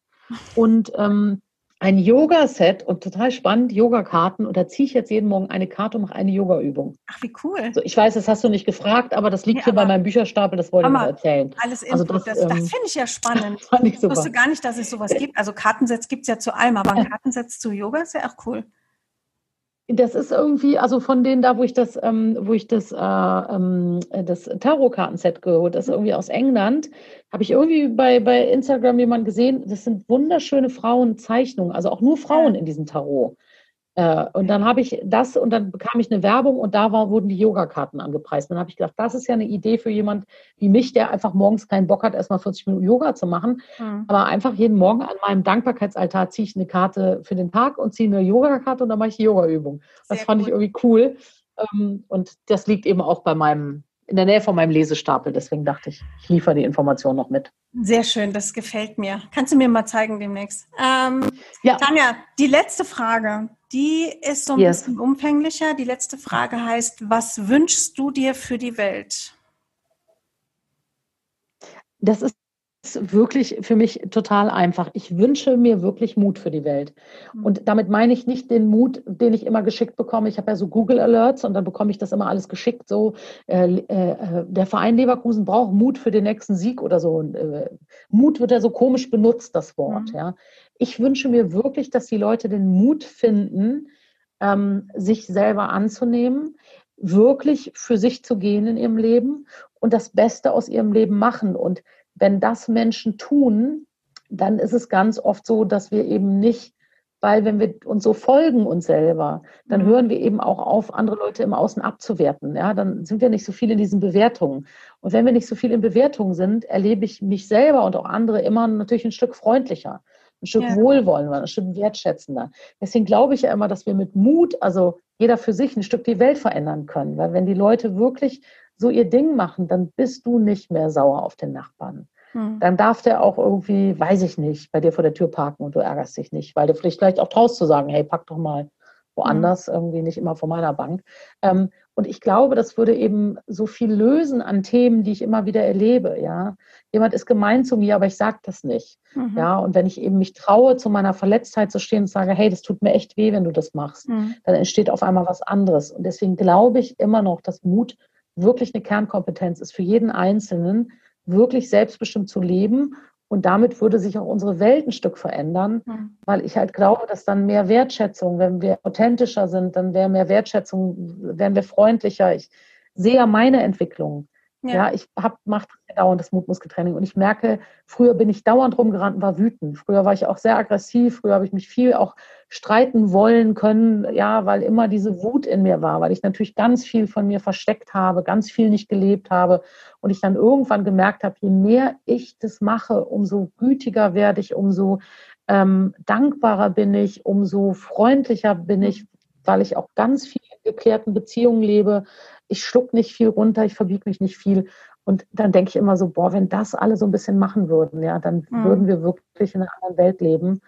Und ähm, ein Yoga-Set und total spannend, Yoga-Karten. Und da ziehe ich jetzt jeden Morgen eine Karte und mache eine Yoga-Übung. Ach, wie cool. So, ich weiß, das hast du nicht gefragt, aber das liegt ja, hier bei meinem Bücherstapel, das wollte ich mal erzählen. Alles Input, also das, das, das ähm, finde ich ja spannend. Fand ich, super. ich wusste gar nicht, dass es sowas gibt. Also Kartensets gibt es ja zu allem, aber ein Kartensets zu Yoga ist ja auch cool. Das ist irgendwie, also von denen da, wo ich das, ähm, wo ich das, äh, ähm, das Tarotkartenset geholt, das ist irgendwie aus England, habe ich irgendwie bei, bei Instagram jemanden gesehen. Das sind wunderschöne Frauenzeichnungen, also auch nur Frauen in diesem Tarot. Äh, und dann habe ich das und dann bekam ich eine Werbung und da war, wurden die Yogakarten angepreist. Dann habe ich gedacht, das ist ja eine Idee für jemand wie mich, der einfach morgens keinen Bock hat, erstmal 40 Minuten Yoga zu machen. Mhm. Aber einfach jeden Morgen an meinem Dankbarkeitsaltar ziehe ich eine Karte für den Tag und ziehe eine Yogakarte und dann mache ich die Yoga-Übung. Das fand gut. ich irgendwie cool. Ähm, und das liegt eben auch bei meinem in der Nähe von meinem Lesestapel. Deswegen dachte ich, ich liefere die Information noch mit. Sehr schön, das gefällt mir. Kannst du mir mal zeigen demnächst? Ähm, ja. Tanja, die letzte Frage. Die ist so ein yes. bisschen umfänglicher. Die letzte Frage heißt, was wünschst du dir für die Welt? Das ist wirklich für mich total einfach. Ich wünsche mir wirklich Mut für die Welt. Mhm. Und damit meine ich nicht den Mut, den ich immer geschickt bekomme. Ich habe ja so Google Alerts und dann bekomme ich das immer alles geschickt. So, äh, äh, der Verein Leverkusen braucht Mut für den nächsten Sieg oder so. Und, äh, Mut wird ja so komisch benutzt, das Wort. Mhm. Ja. Ich wünsche mir wirklich, dass die Leute den Mut finden, ähm, sich selber anzunehmen, wirklich für sich zu gehen in ihrem Leben und das Beste aus ihrem Leben machen. Und wenn das Menschen tun, dann ist es ganz oft so, dass wir eben nicht, weil wenn wir uns so folgen uns selber, dann mhm. hören wir eben auch auf, andere Leute im Außen abzuwerten. Ja, dann sind wir nicht so viel in diesen Bewertungen. Und wenn wir nicht so viel in Bewertungen sind, erlebe ich mich selber und auch andere immer natürlich ein Stück freundlicher ein Stück ja. wohlwollender, ein Stück wertschätzender. Deswegen glaube ich ja immer, dass wir mit Mut, also jeder für sich, ein Stück die Welt verändern können. Weil wenn die Leute wirklich so ihr Ding machen, dann bist du nicht mehr sauer auf den Nachbarn. Hm. Dann darf der auch irgendwie, weiß ich nicht, bei dir vor der Tür parken und du ärgerst dich nicht, weil du vielleicht gleich auch traust zu sagen, hey, pack doch mal woanders, mhm. irgendwie nicht immer vor meiner Bank. Ähm, und ich glaube, das würde eben so viel lösen an Themen, die ich immer wieder erlebe. Ja, jemand ist gemein zu mir, aber ich sage das nicht. Mhm. Ja, und wenn ich eben mich traue, zu meiner Verletztheit zu stehen und sage, hey, das tut mir echt weh, wenn du das machst, mhm. dann entsteht auf einmal was anderes. Und deswegen glaube ich immer noch, dass Mut wirklich eine Kernkompetenz ist für jeden Einzelnen, wirklich selbstbestimmt zu leben und damit würde sich auch unsere Welt ein Stück verändern, weil ich halt glaube, dass dann mehr Wertschätzung, wenn wir authentischer sind, dann wäre mehr Wertschätzung, wären wir freundlicher. Ich sehe ja meine Entwicklung. Ja, ja ich habe macht dauernd das Mutmuskeltraining. Und ich merke, früher bin ich dauernd rumgerannt und war wütend. Früher war ich auch sehr aggressiv, früher habe ich mich viel auch streiten wollen können, ja, weil immer diese Wut in mir war, weil ich natürlich ganz viel von mir versteckt habe, ganz viel nicht gelebt habe. Und ich dann irgendwann gemerkt habe, je mehr ich das mache, umso gütiger werde ich, umso ähm, dankbarer bin ich, umso freundlicher bin ich, weil ich auch ganz viel in geklärten Beziehungen lebe, ich schluck nicht viel runter, ich verbiege mich nicht viel. Und dann denke ich immer so, boah, wenn das alle so ein bisschen machen würden, ja, dann mhm. würden wir wirklich in einer anderen Welt leben.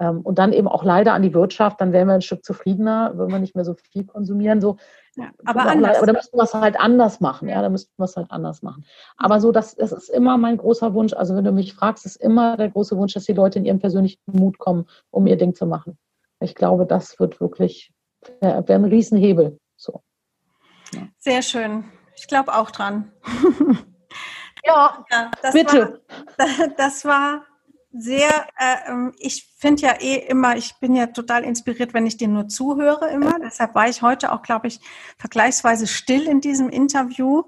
Ähm, und dann eben auch leider an die Wirtschaft, dann wären wir ein Stück zufriedener, würden wir nicht mehr so viel konsumieren. So. Ja, aber, anders. aber da müssten wir es halt anders machen, ja, da müssten wir es halt anders machen. Aber so, das, das ist immer mein großer Wunsch. Also wenn du mich fragst, ist immer der große Wunsch, dass die Leute in ihren persönlichen Mut kommen, um ihr Ding zu machen. Ich glaube, das wird wirklich, wäre wär ein Riesenhebel. So. Sehr schön. Ich glaube auch dran. ja, ja das bitte. War, das war sehr, äh, ähm, ich finde ja eh immer, ich bin ja total inspiriert, wenn ich dir nur zuhöre immer. Deshalb war ich heute auch, glaube ich, vergleichsweise still in diesem Interview.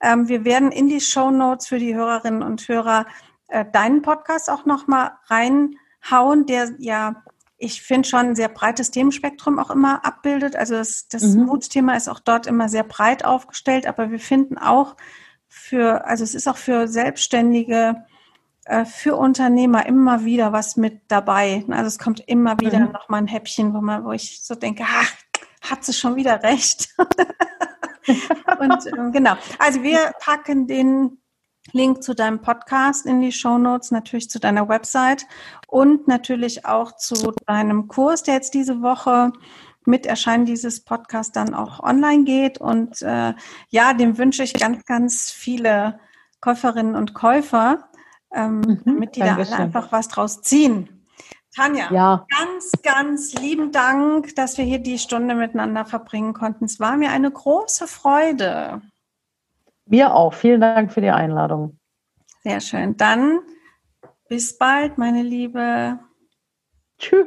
Ähm, wir werden in die Show Notes für die Hörerinnen und Hörer äh, deinen Podcast auch nochmal reinhauen, der ja ich finde schon ein sehr breites Themenspektrum auch immer abbildet. Also das, das mhm. Mutthema ist auch dort immer sehr breit aufgestellt, aber wir finden auch für, also es ist auch für Selbstständige, äh, für Unternehmer immer wieder was mit dabei. Also es kommt immer wieder mhm. noch mal ein Häppchen, wo man, wo ich so denke, ach, hat sie schon wieder recht. Und äh, genau. Also wir packen den Link zu deinem Podcast in die Show Notes, natürlich zu deiner Website und natürlich auch zu deinem Kurs, der jetzt diese Woche mit Erscheinen dieses Podcast dann auch online geht. Und äh, ja, dem wünsche ich ganz, ganz viele Käuferinnen und Käufer, ähm, mhm, damit die da alle einfach was draus ziehen. Tanja, ja. ganz, ganz lieben Dank, dass wir hier die Stunde miteinander verbringen konnten. Es war mir eine große Freude. Mir auch. Vielen Dank für die Einladung. Sehr schön. Dann bis bald, meine Liebe. Tschüss.